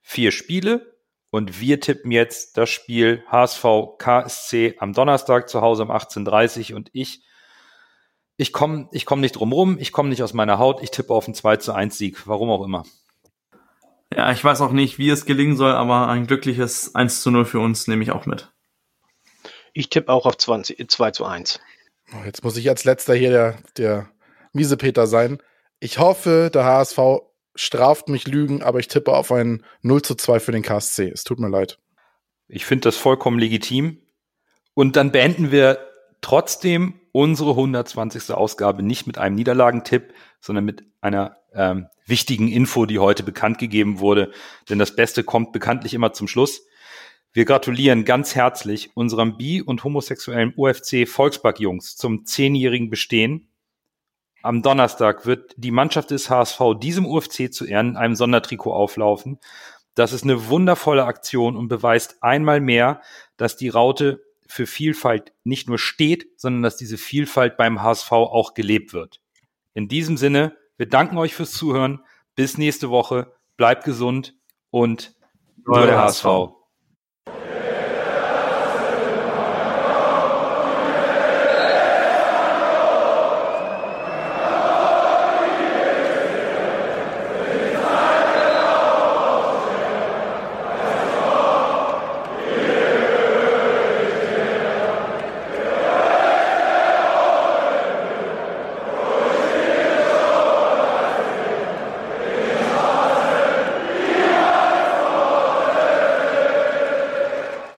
vier Spiele und wir tippen jetzt das Spiel HSV KSC am Donnerstag zu Hause um 18.30 und ich ich komme ich komm nicht drum rum, ich komme nicht aus meiner Haut, ich tippe auf einen 2 zu 1 Sieg, warum auch immer. Ja, ich weiß auch nicht, wie es gelingen soll, aber ein glückliches 1 zu 0 für uns nehme ich auch mit. Ich tippe auch auf 20, 2 zu 1. Jetzt muss ich als letzter hier der, der Miesepeter sein. Ich hoffe, der HSV straft mich Lügen, aber ich tippe auf ein 0 zu 2 für den KSC. Es tut mir leid. Ich finde das vollkommen legitim. Und dann beenden wir trotzdem unsere 120. Ausgabe nicht mit einem Niederlagentipp, sondern mit einer ähm, wichtigen Info, die heute bekannt gegeben wurde. Denn das Beste kommt bekanntlich immer zum Schluss. Wir gratulieren ganz herzlich unserem bi- und homosexuellen UFC Volkspark Jungs zum zehnjährigen Bestehen. Am Donnerstag wird die Mannschaft des HSV diesem UFC zu Ehren in einem Sondertrikot auflaufen. Das ist eine wundervolle Aktion und beweist einmal mehr, dass die Raute für Vielfalt nicht nur steht, sondern dass diese Vielfalt beim HSV auch gelebt wird. In diesem Sinne, wir danken euch fürs Zuhören. Bis nächste Woche. Bleibt gesund und nur der HSV.